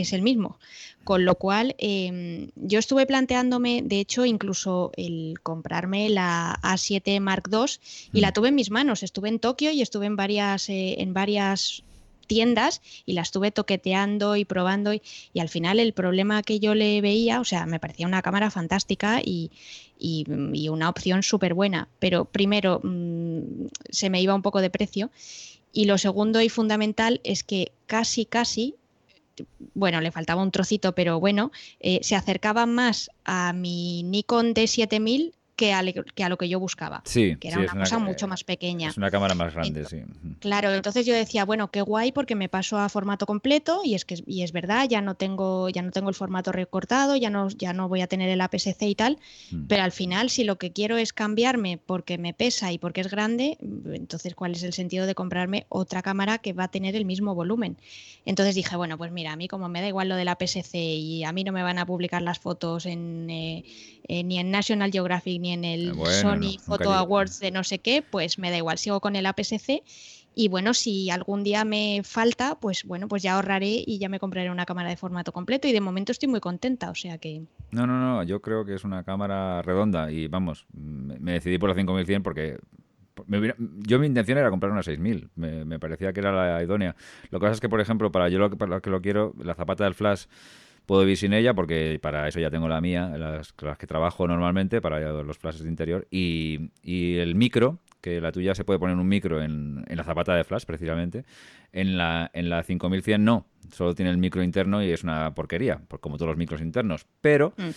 es el mismo. Con lo cual, eh, yo estuve planteándome, de hecho, incluso el comprarme la A7 Mark II y la Mm. tuve en mis manos. Estuve en Tokio y estuve en varias, eh, en varias tiendas y la estuve toqueteando y probando y, al final el problema que yo le veía, o sea, me parecía una cámara fantástica y, y- y una opción súper buena, pero primero mm, se me iba un poco de precio y lo segundo y fundamental es que casi, casi, bueno, le faltaba un trocito, pero bueno, eh, se acercaba más a mi Nikon D7000 que a, le- que a lo que yo buscaba, Sí, que era sí, una cosa mucho más pequeña. Es una cámara más grande, sí. Claro, entonces yo decía, bueno, qué guay porque me paso a formato completo y es que y es verdad, ya no tengo ya no tengo el formato recortado, ya no ya no voy a tener el APS-C y tal, Mm. pero al final si lo que quiero es cambiarme porque me pesa y porque es grande, mm, entonces ¿cuál es el sentido de comprarme otra cámara que va a tener el mismo volumen? Entonces dije, bueno, pues mira, a mí como me da igual lo del APS-C y a mí no me van a publicar las fotos en eh, eh, ni en National Geographic ni en el bueno, Sony no, Photo. Awards de no sé qué, pues me da igual, sigo con el APS-C y bueno, si algún día me falta, pues bueno, pues ya ahorraré y ya me compraré una cámara de formato completo y de momento estoy muy contenta, o sea que No, no, no, yo creo que es una cámara redonda y vamos, me, decidí por la 5100 porque me hubiera- yo mi intención era comprar una 6000, me, me parecía que era la idónea. Lo que pasa es que, por ejemplo, para yo lo para lo que lo quiero, la zapata del flash puedo vivir sin ella porque para eso ya tengo la mía, las, las que trabajo normalmente, para los flashes de interior. Y, y el micro, que la tuya se puede poner un micro en, en la zapata de flash precisamente, en la, en la 5100 no, solo tiene el micro interno y es una porquería, por- como todos los micros internos, pero... Mm.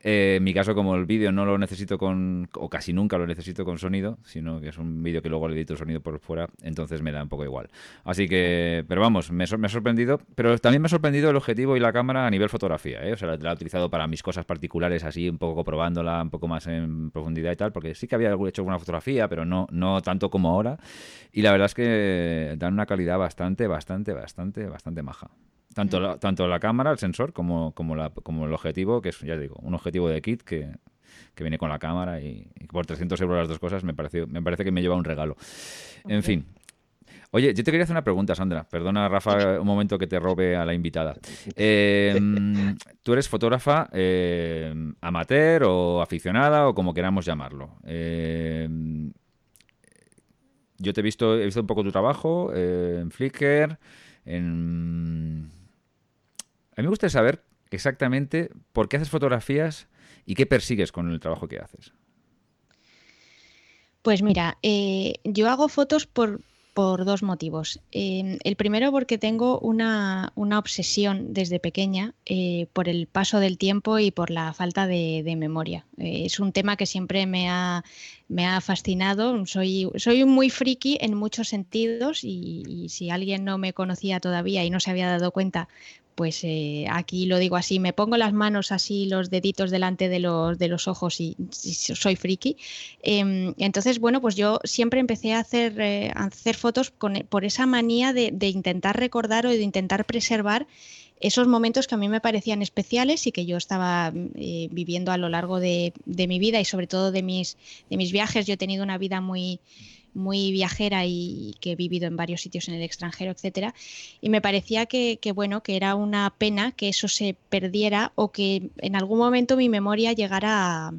Eh, en mi caso, como el vídeo no lo necesito con, o casi nunca lo necesito con sonido, sino que es un vídeo que luego le edito el sonido por fuera, entonces me da un poco igual. Así que, pero vamos, me, ha sorprendido, pero también me ha sorprendido el objetivo y la cámara a nivel fotografía, ¿eh? O sea, la, la he utilizado para mis cosas particulares, así, un poco probándola un poco más en profundidad y tal, porque sí que había hecho alguna fotografía, pero no, no tanto como ahora. Y la verdad es que dan una calidad bastante, bastante, bastante, bastante maja. Tanto la, tanto la cámara, el sensor, como, como, la, como el objetivo, que es, ya digo, un objetivo de kit que, que viene con la cámara y, y por 300 euros las dos cosas me, pareció, me parece que me lleva un regalo. En fin. Oye, yo te quería hacer una pregunta, Sandra. Perdona, Rafa, un momento que te robe a la invitada. Eh, Tú eres fotógrafa eh, amateur o aficionada o como queramos llamarlo. Eh, yo te he visto, he visto un poco tu trabajo en Flickr, en... A mí me gustaría saber exactamente por qué haces fotografías y qué persigues con el trabajo que haces. Pues mira, eh, yo hago fotos por, por dos motivos. Eh, el primero porque tengo una, una obsesión desde pequeña eh, por el paso del tiempo y por la falta de, memoria. Eh, es un tema que siempre me ha, me ha fascinado. Soy, soy muy friki en muchos sentidos y si alguien no me conocía todavía y no se había dado cuenta, pues eh, aquí lo digo así, me pongo las manos así, los deditos delante de los, de los ojos y, soy friki. Eh, entonces, bueno, pues yo siempre empecé a hacer, eh, a hacer fotos con, por esa manía de, de, intentar recordar o de intentar preservar esos momentos que a mí me parecían especiales y que yo estaba eh, viviendo a lo largo de, de, mi vida y sobre todo de mis, de mis viajes. Yo he tenido una vida muy muy viajera y que he vivido en varios sitios en el extranjero, etcétera, y me parecía que, bueno, que era una pena que eso se perdiera o que en algún momento mi memoria llegara a,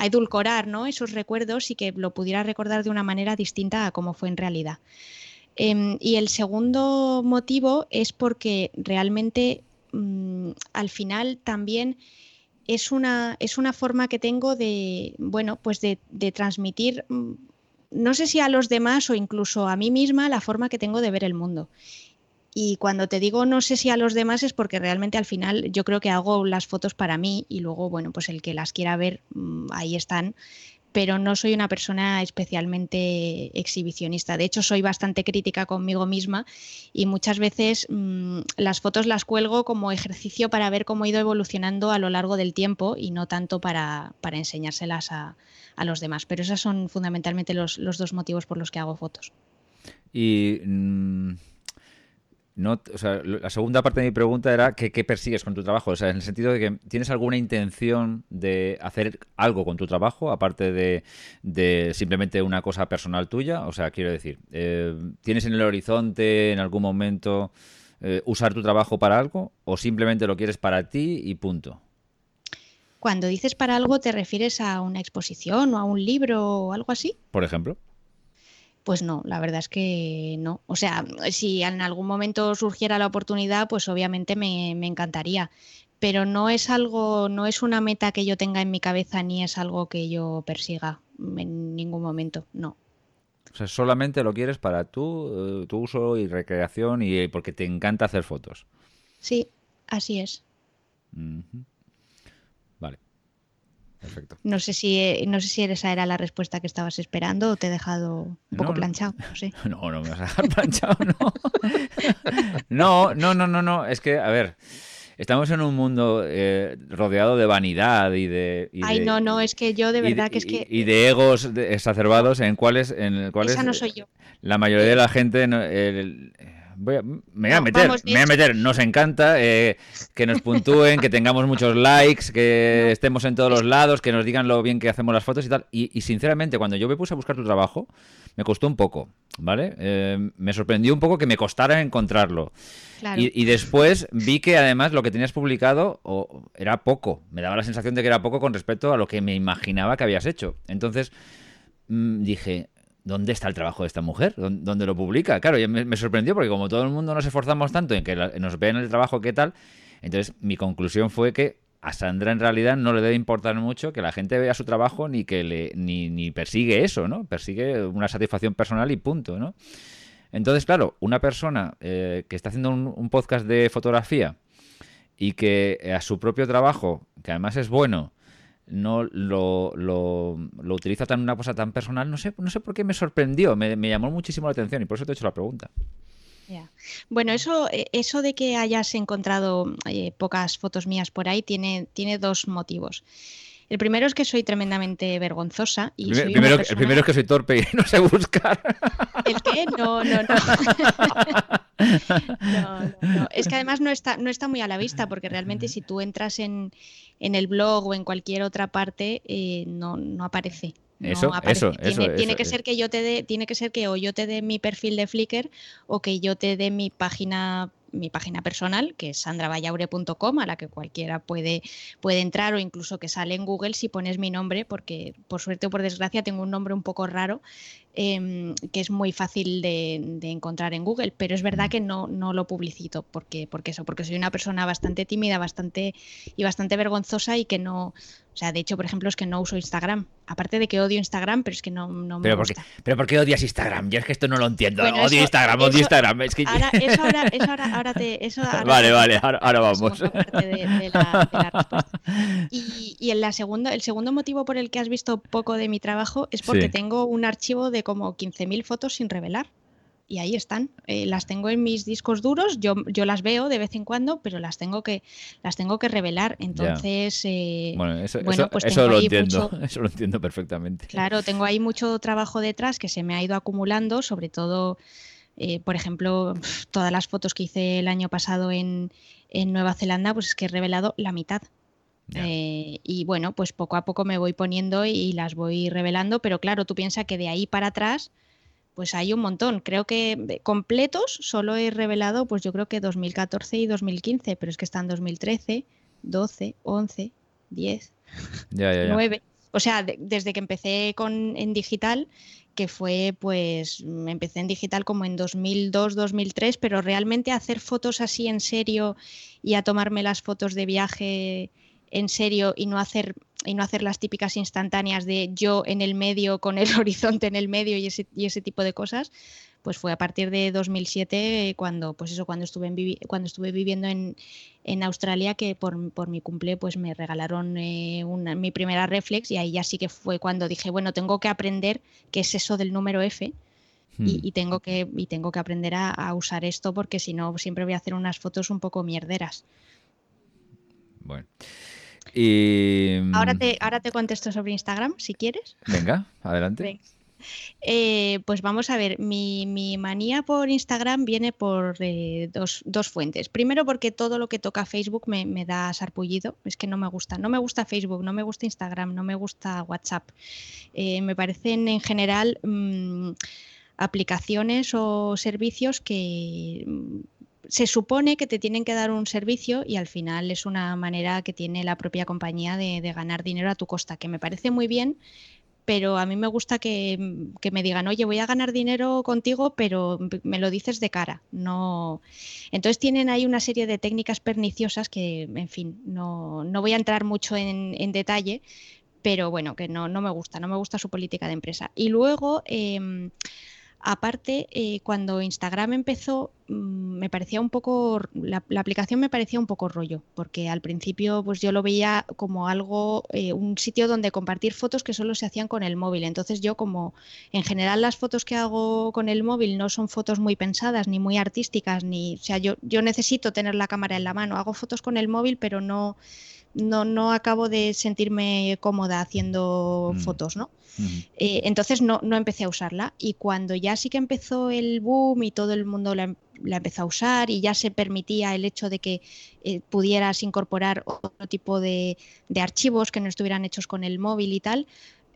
edulcorar ¿no? esos recuerdos y que lo pudiera recordar de una manera distinta a cómo fue en realidad. Em, y el segundo motivo es porque realmente mm, al final también es una, es una forma que tengo de, bueno, pues de, transmitir, mm, no sé si a los demás o incluso a mí misma, la forma que tengo de ver el mundo. Y cuando te digo no sé si a los demás es porque realmente al final yo creo que hago las fotos para mí y luego, bueno, pues el que las quiera ver, mm, ahí están pero no soy una persona especialmente exhibicionista. De hecho, soy bastante crítica conmigo misma y muchas veces mm, las fotos las cuelgo como ejercicio para ver cómo he ido evolucionando a lo largo del tiempo y no tanto para, enseñárselas a, los demás. Pero esos son fundamentalmente los, dos motivos por los que hago fotos. Y mm, no, o sea, la segunda parte de mi pregunta era ¿qué, persigues con tu trabajo? O sea, en el sentido de que tienes alguna intención de hacer algo con tu trabajo, aparte de, simplemente una cosa personal tuya. O sea, quiero decir, eh, ¿tienes en el horizonte en algún momento eh, usar tu trabajo para algo? ¿O simplemente lo quieres para ti y punto? Cuando dices para algo, ¿te refieres a una exposición o a un libro o algo así? Por ejemplo. Pues no, la verdad es que no. O sea, si en algún momento surgiera la oportunidad, pues obviamente me, encantaría. Pero no es algo, no es una meta que yo tenga en mi cabeza ni es algo que yo persiga en ningún momento, no. O sea, solamente lo quieres para tu, eh, tu uso y recreación y porque te encanta hacer fotos. Sí, así es. No sé si no sé si esa era la respuesta que estabas esperando o te he dejado un poco planchado. No, no, me vas a dejar planchado, no. no, no, no, no, no. Es que, a ver, estamos en un mundo eh, rodeado de vanidad y de. Ay, no, no, es que yo de verdad que es que. Y de egos exacerbados en cuales. En cuales esa no soy yo. La mayoría de la gente. el, me, voy a meter, me voy a meter. Nos encanta eh, que nos puntúen, que tengamos muchos likes, que estemos en todos los lados, que nos digan lo bien que hacemos las fotos y tal. Y, sinceramente, cuando yo me puse a buscar tu trabajo, me costó un poco, ¿vale? Eh, me sorprendió un poco que me costara encontrarlo. Y, después vi que además lo que tenías publicado era poco. Me daba la sensación de que era poco con respecto a lo que me imaginaba que habías hecho. Entonces mm, dije, ¿dónde está el trabajo de esta mujer? ¿Dónde, lo publica? Claro, me, sorprendió porque como todo el mundo nos esforzamos tanto en que nos vean el trabajo, ¿qué tal? Entonces mi conclusión fue que a Sandra en realidad no le debe importar mucho que la gente vea su trabajo ni que le ni, persigue eso, ¿no? Persigue una satisfacción personal y punto, ¿no? Entonces, claro, una persona eh, que está haciendo un, podcast de fotografía y que a su propio trabajo, que además es bueno, no lo, lo, utiliza tan una cosa tan personal, no sé, no sé por qué me sorprendió, me, llamó muchísimo la atención y por eso te he hecho la pregunta. Bueno, eso, eh, eso de que hayas encontrado eh, pocas fotos mías por ahí tiene, tiene dos motivos. El primero es que soy tremendamente vergonzosa. Y el, primero, el primero es que soy torpe y no sé buscar. ¿El qué? No, no, no. no, no, Es que además no está, no está muy a la vista, porque realmente si tú entras en, en el blog o en cualquier otra parte, eh, no, no aparece. eso, eso, tiene, tiene que ser que yo te dé, tiene que ser que o yo te dé mi perfil de Flickr o que yo te dé mi página mi página personal, que es sandravallaure.com, a la que cualquiera puede, puede entrar o incluso que sale en Google si pones mi nombre, porque por suerte o por desgracia tengo un nombre un poco raro Em, que es muy fácil de, encontrar en Google, pero es verdad que no, no lo publicito porque, porque eso, porque soy una persona bastante tímida, bastante y bastante vergonzosa y que no, o sea, de hecho, por ejemplo, es que no uso Instagram. Aparte de que odio Instagram, pero es que no, no me pero gusta. Por qué, pero ¿por qué odias Instagram? Yo es que esto no lo entiendo. odio Instagram, odio Instagram. Es que... ahora, eso ahora, eso ahora, ahora te... Eso vale, vale, ahora, vamos. Y, y en la el segundo motivo por el que has visto poco de mi trabajo es porque tengo un archivo de como 15.000 fotos sin revelar. Y ahí están. Eh, las tengo en mis discos duros. Yo, yo las veo de vez en cuando, pero las tengo que, las tengo que revelar. Entonces, eh, bueno, eso, pues lo entiendo. eso lo entiendo perfectamente. Claro, tengo ahí mucho trabajo detrás que se me ha ido acumulando, sobre todo, eh, por ejemplo, todas las fotos que hice el año pasado en, en Nueva Zelanda, pues es que he revelado la mitad. Eh, y bueno, pues poco a poco me voy poniendo y las voy revelando, pero claro, tú piensas que de ahí para atrás, pues hay un montón. Creo que completos solo he revelado, pues yo creo que 2014 y 2015, pero es que están 2013, 12, 11, 10, 9. O sea, desde que empecé con, en digital, que fue, pues, empecé en digital como en 2002, 2003, pero realmente hacer fotos así en serio y a tomarme las fotos de viaje en serio y no hacer y no hacer las típicas instantáneas de yo en el medio con el horizonte en el medio y ese, y ese tipo de cosas, pues fue a partir de 2007 cuando, pues eso, cuando estuve, cuando estuve viviendo en, Australia que por, mi cumple pues me regalaron eh, mi primera reflex y ahí ya sí que fue cuando dije, bueno, tengo que aprender qué es eso del número F. Y, hmm. tengo que, y tengo que aprender a, usar esto porque si no siempre voy a hacer unas fotos un poco mierderas. Bueno. Y... Ahora, te, ahora te contesto sobre Instagram, si quieres. Venga, adelante. Eh, pues vamos a ver, mi, manía por Instagram viene por eh, dos, fuentes. Primero porque todo lo que toca Facebook me, da sarpullido, es que no me gusta. No me gusta Facebook, no me gusta Instagram, no me gusta WhatsApp. Eh, me parecen en general mm, aplicaciones o servicios que mm, se supone que te tienen que dar un servicio y al final es una manera que tiene la propia compañía de, ganar dinero a tu costa, que me parece muy bien pero a mí me gusta que, me digan, oye, voy a ganar dinero contigo, pero me lo dices de cara. No. Entonces tienen ahí una serie de técnicas perniciosas que, en fin, no, voy a entrar mucho en, detalle, pero bueno, que no, no, me gusta, no me gusta su política de empresa. Y luego. Em, Aparte, eh, cuando Instagram empezó, mm, me parecía un poco, la, aplicación me parecía un poco rollo, porque al principio pues yo lo veía como algo, eh, un sitio donde compartir fotos que solo se hacían con el móvil. Entonces yo como en general las fotos que hago con el móvil no son fotos muy pensadas ni muy artísticas, ni, o sea, yo, yo necesito tener la cámara en la mano, hago fotos con el móvil, pero no no, no acabo de sentirme cómoda haciendo mm. fotos, ¿no? Eh, entonces no, no, empecé a usarla y cuando ya sí que empezó el boom y todo el mundo la, empezó a usar y ya se permitía el hecho de que eh, pudieras incorporar otro tipo de, de archivos que no estuvieran hechos con el móvil y tal,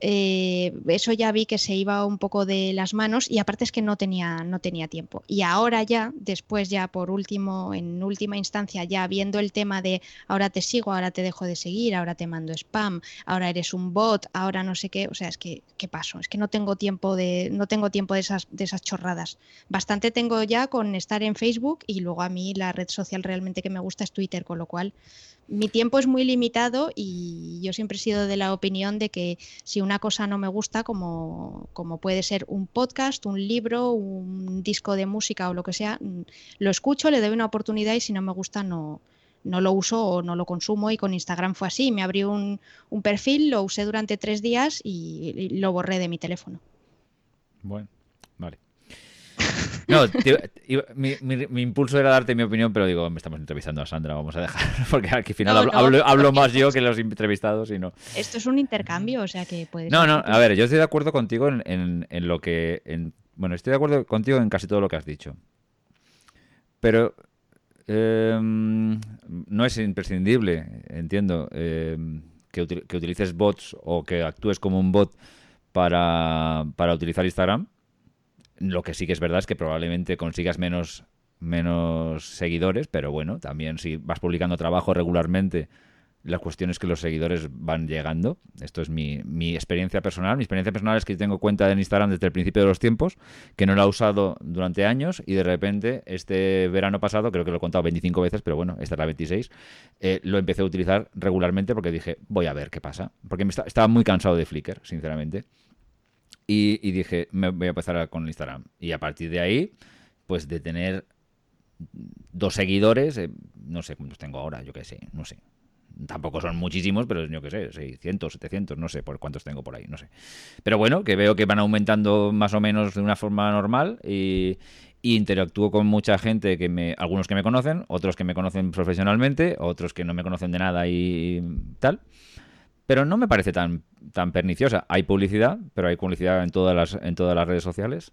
eh, eso ya vi que se iba un poco de las manos y aparte es que no tenía, no tenía tiempo. Y ahora ya, después ya por último, en última instancia, ya viendo el tema de ahora te sigo, ahora te dejo de seguir, ahora te mando spam, ahora eres un bot, ahora no sé qué, o sea, es que, ¿qué paso? Es que no tengo tiempo de, no tengo tiempo de esas, de esas chorradas. Bastante tengo ya con estar en Facebook y luego a mí la red social realmente que me gusta es Twitter, con lo cual mi tiempo es muy limitado y yo siempre he sido de la opinión de que si una cosa no me gusta, como, como puede ser un podcast, un libro, un disco de música o lo que sea, mm, lo escucho, le doy una oportunidad y si no me gusta no, no lo uso o no lo consumo y con Instagram fue así. Me abrí un, un perfil, lo usé durante tres días y lo borré de mi teléfono. Bueno. No, mi, impulso era darte mi opinión, pero digo, me estamos entrevistando a Sandra, vamos a dejar, porque al final hablo, más yo que los entrevistados y no. Esto es un intercambio, o sea que puedes... No, no, a ver, yo estoy de acuerdo contigo en, lo que... bueno, estoy de acuerdo contigo en casi todo lo que has dicho. Pero em, no es imprescindible, entiendo, em, que, que, utilices bots o que actúes como un bot para, para utilizar Instagram. Lo que sí que es verdad es que probablemente consigas menos, menos seguidores, pero bueno, también si vas publicando trabajo regularmente, la cuestión es que los seguidores van llegando. Esto es mi, mi, experiencia personal. Mi experiencia personal es que tengo cuenta en Instagram desde el principio de los tiempos, que no la he usado durante años y de repente este verano pasado, creo que lo he contado 25 veces, pero bueno, esta es la 26, eh, lo empecé a utilizar regularmente porque dije, voy a ver qué pasa. Porque me estaba muy cansado de Flickr, sinceramente. Y, dije, me voy a empezar con Instagram. Y a partir de ahí, pues de tener dos seguidores, eh, no sé cuántos tengo ahora, yo qué sé, no sé. Tampoco son muchísimos, pero yo qué sé, 600, 700, no sé por cuántos tengo por ahí, no sé. Pero bueno, que veo que van aumentando más o menos de una forma normal y, y interactúo con mucha gente que me algunos que me conocen, otros que me conocen profesionalmente, otros que no me conocen de nada y tal pero no me parece tan, tan perniciosa. Hay publicidad, pero hay publicidad en todas las, en todas las redes sociales.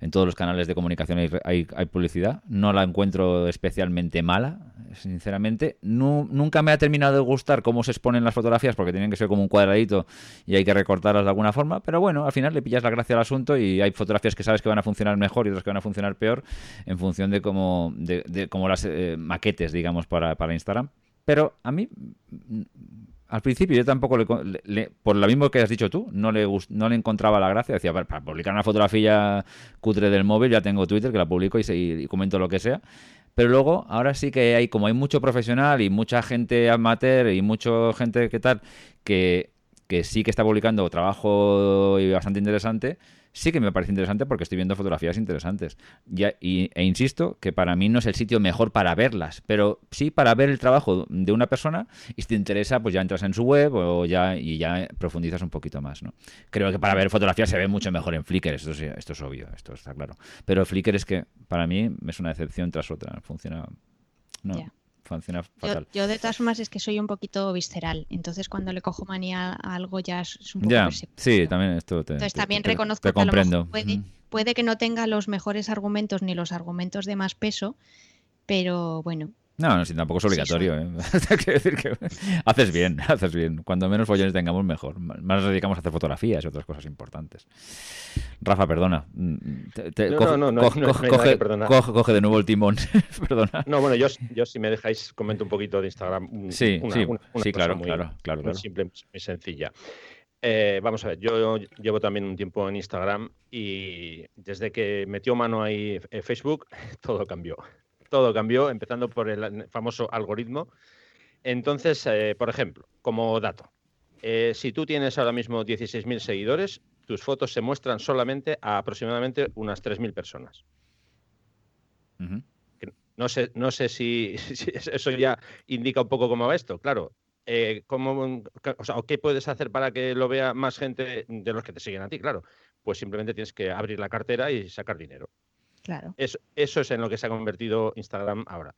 En todos los canales de comunicación hay, hay, publicidad. No la encuentro especialmente mala, sinceramente. nunca me ha terminado de gustar cómo se exponen las fotografías porque tienen que ser como un cuadradito y hay que recortarlas de alguna forma. Pero bueno, al final le pillas la gracia al asunto y hay fotografías que sabes que van a funcionar mejor y otras que van a funcionar peor en función de cómo, de, las eh, maquetes, digamos, para, para Instagram. Pero a mí Al principio yo tampoco le, por lo mismo que has dicho tú, no le no le encontraba la gracia. Decía, para publicar una fotografía cutre del móvil ya tengo Twitter que la publico y, y comento lo que sea. Pero luego, ahora sí que hay, como hay mucho profesional y mucha gente amateur y mucha gente que tal, que, que sí que está publicando trabajo bastante interesante, sí que me parece interesante porque estoy viendo fotografías interesantes. Y, e insisto que para mí no es el sitio mejor para verlas, pero sí para ver el trabajo de una persona y si te interesa, pues ya entras en su web o ya, y ya profundizas un poquito más. ¿no? Creo que para ver fotografías se ve mucho mejor en Flickr, esto es, esto es obvio, esto está claro. Pero Flickr es que para mí es una excepción tras otra, funciona... No funciona fatal. Yo, de todas formas es que soy un poquito visceral, entonces cuando le cojo manía a algo ya es un poco ya, Sí, también esto te, Entonces también reconozco que comprendo. puede, puede que no tenga los mejores argumentos ni los argumentos de más peso, pero bueno, no, no, sí, tampoco es obligatorio. ¿eh? decir que haces bien, haces bien. Cuando menos follones tengamos, mejor. Más nos dedicamos a hacer fotografías y otras cosas importantes. Rafa, perdona. no, no, no, coge, coge, de nuevo el timón. perdona. No, bueno, yo, yo si me dejáis comento un poquito de Instagram. Sí, sí, sí claro, claro, claro, Muy simple, muy sencilla. Eh, vamos a ver, yo llevo también un tiempo en Instagram y desde que metió mano ahí Facebook, todo cambió todo cambió, empezando por el famoso algoritmo. Entonces, eh, por ejemplo, como dato, eh, si tú tienes ahora mismo 16.000 seguidores, tus fotos se muestran solamente a aproximadamente unas 3.000 personas. No sé, no sé si, eso ya indica un poco cómo va esto. Claro, eh, ¿cómo, o ¿qué puedes hacer para que lo vea más gente de los que te siguen a ti? Claro, pues simplemente tienes que abrir la cartera y sacar dinero. Claro. Eso, eso es en lo que se ha convertido Instagram ahora.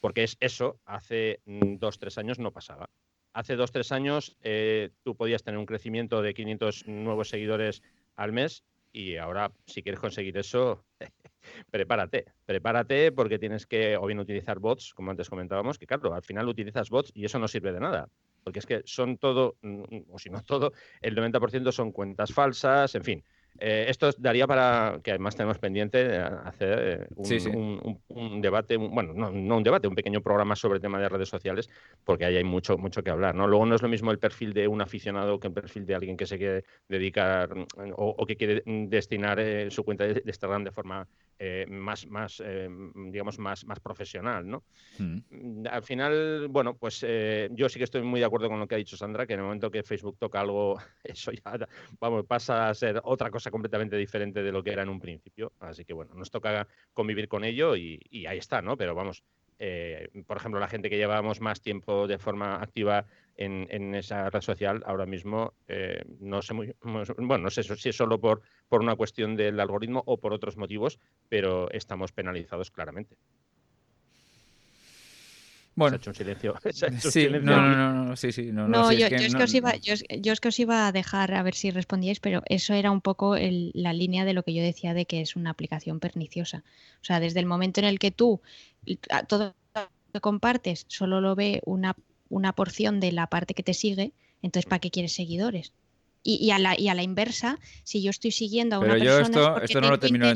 Porque es eso, hace mm, dos, tres años no pasaba. Hace dos, tres años eh, tú podías tener un crecimiento de 500 nuevos seguidores al mes y ahora si quieres conseguir eso, prepárate, prepárate porque tienes que o bien utilizar bots, como antes comentábamos, que claro, al final utilizas bots y eso no sirve de nada, porque es que son todo, mm, o si no todo, el 90% son cuentas falsas, en fin, eh, esto daría para que además tenemos pendiente hacer eh, un, debate, bueno, no, un debate, un pequeño programa sobre el tema de redes sociales, porque ahí hay mucho, mucho que hablar. ¿no? Luego no es lo mismo el perfil de un aficionado que el perfil de alguien que se quiere dedicar mm, o, que quiere mm, destinar eh, su cuenta de Instagram de forma eh, más, más eh, digamos, más, más profesional, ¿no? Mm. Mm, al final, bueno, pues eh, yo sí que estoy muy de acuerdo con lo que ha dicho Sandra, que en el momento que Facebook toca algo, eso ya, vamos, pasa a ser otra cosa completamente diferente de lo que era en un principio. Así que, bueno, nos toca convivir con ello y, y ahí está, ¿no? Pero vamos, eh, por ejemplo, la gente que llevábamos más tiempo de forma activa en, esa red social, ahora mismo eh, no sé muy, bueno, no sé si es solo por, por una cuestión del algoritmo o por otros motivos, pero estamos penalizados claramente. Bueno, se ha hecho un silencio. sí, No, no, no, sí, sí. No, yo, es que, os iba, yo, es que os iba a dejar a ver si respondíais, pero eso era un poco la línea de lo que yo decía de que es una aplicación perniciosa. O sea, desde el momento en el que tú todo lo que compartes solo lo ve una, una porción de la parte que te sigue, entonces ¿para qué quieres seguidores? Y, a la, y a la inversa, si yo estoy siguiendo a una Pero yo esto, esto no lo termino.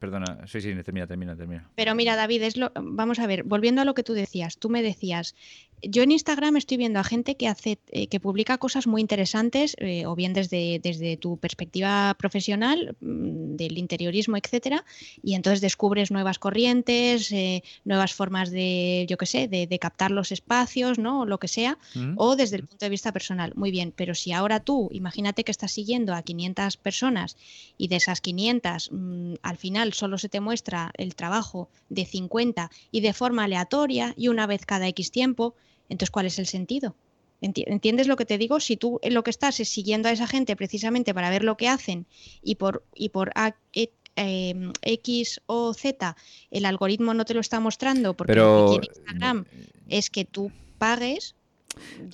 Perdona, sí, sí, termina, termina, termina. Pero mira, David, es lo, vamos a ver, volviendo a lo que tú decías, tú me decías, yo en Instagram estoy viendo a gente que hace, eh, que publica cosas muy interesantes, eh, o bien desde, desde tu perspectiva profesional, mm, del interiorismo, etcétera, y entonces descubres nuevas corrientes, eh, nuevas formas de, yo qué sé, de, captar los espacios, ¿no? O lo que sea, mm. o desde el punto de vista personal. Muy bien, pero si ahora tú, imagínate que estás siguiendo a 500 personas y de esas 500 mm, al final solo se te muestra el trabajo de 50 y de forma aleatoria y una vez cada X tiempo, entonces, ¿cuál es el sentido? ¿Entiendes lo que te digo? Si tú lo que estás es siguiendo a esa gente precisamente para ver lo que hacen y por, y por e, em, X o Z el algoritmo no te lo está mostrando porque lo que quiere Instagram es que tú pagues.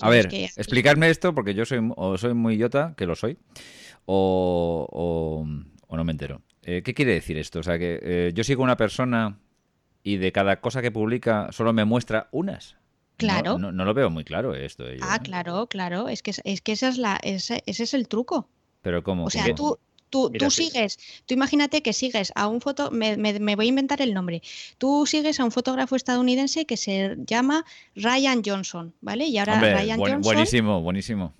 A ver, explicarme esto porque yo soy o soy muy idiota, que lo soy, o, no me entero. Eh, ¿Qué quiere decir esto? O sea, que eh, yo sigo una persona y de cada cosa que publica solo me muestra unas. Claro. No, lo veo muy claro esto. ah, ¿eh? claro, claro. Es que, es que esa es la, ese, es el truco. Pero ¿cómo? O sea, tú, Tú, tú sigues, tú imagínate que sigues a un foto, me, me, voy a inventar el nombre. Tú sigues a un fotógrafo estadounidense que se llama Ryan Johnson, ¿vale? Y ahora Ryan Johnson. Buenísimo, buenísimo.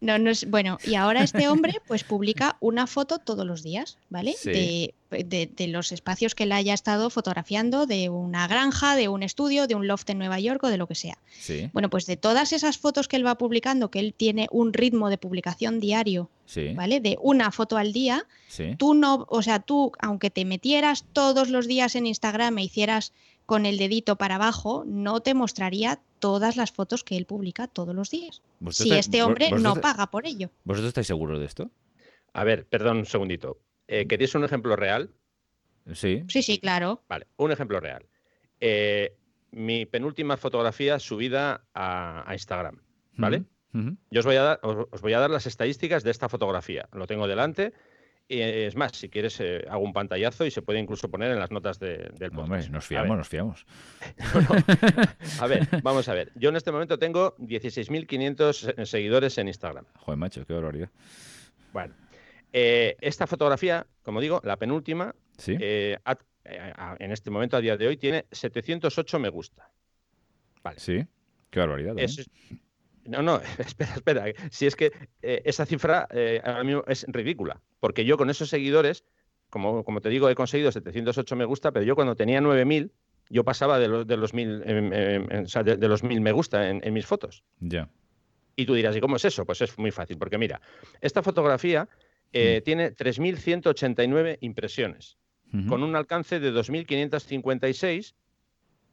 No, no es, bueno, y ahora este hombre pues publica una foto todos los días, ¿vale? De, de, los espacios que él haya estado fotografiando, de una granja, de un estudio, de un loft en Nueva York o de lo que sea. Sí. Bueno, pues de todas esas fotos que él va publicando, que él tiene un ritmo de publicación diario, ¿vale? De una foto al día, tú no, o sea, tú, aunque te metieras todos los días en Instagram e hicieras con el dedito para abajo, no te mostraría todas las fotos que él publica todos los días. Si este hombre no paga por ello. ¿Vosotros estáis seguros de esto? A ver, perdón un segundito. Eh, ¿Queréis un ejemplo real? Sí. Sí, sí, claro. Vale, un ejemplo real. Eh, mi penúltima fotografía subida a, Instagram, ¿vale? Yo os voy, a dar, os voy a dar las estadísticas de esta fotografía. Lo tengo delante es más, si quieres, eh, hago un pantallazo y se puede incluso poner en las notas del podcast. nos fiamos, nos fiamos. A ver, vamos a ver. Yo en este momento tengo 16.500 seguidores en Instagram. Joder, macho, qué barbaridad. Bueno, eh, esta fotografía, como digo, la penúltima, eh, en este momento, a día de hoy, tiene 708 me gusta. Vale. Sí, qué barbaridad. No, no, espera, espera. Si es que eh, esa cifra eh, ahora mismo es ridícula, porque yo con esos seguidores, como, como te digo, he conseguido 708 me gusta, pero yo cuando tenía 9000, yo pasaba de los, de los, mil, em, em, em, de, los mil me gusta en, mis fotos. Ya. Y tú dirás, ¿y cómo es eso? Pues es muy fácil, porque mira, esta fotografía eh, mm. tiene 3.189 impresiones, con un alcance de 2.556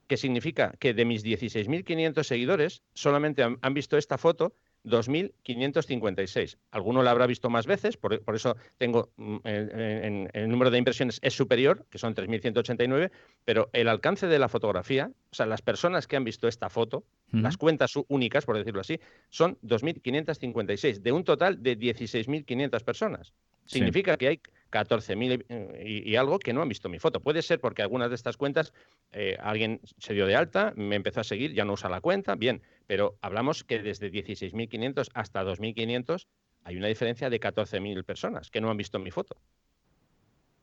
que significa que de mis 16.500 seguidores solamente han, visto esta foto 2.556. Alguno la habrá visto más veces, por, eso tengo mm, el número de impresiones es superior, que son 3.189, pero el alcance de la fotografía, o sea, las personas que han visto esta foto, las cuentas únicas, por decirlo así, son 2.556, de un total de 16.500 personas. Significa que hay 14.000 eh, y, algo que no han visto mi foto. Puede ser porque algunas de estas cuentas eh, alguien se dio de alta, me empezó a seguir, ya no usa la cuenta, bien, pero hablamos que desde 16.500 hasta 2.500 hay una diferencia de 14.000 personas que no han visto mi foto.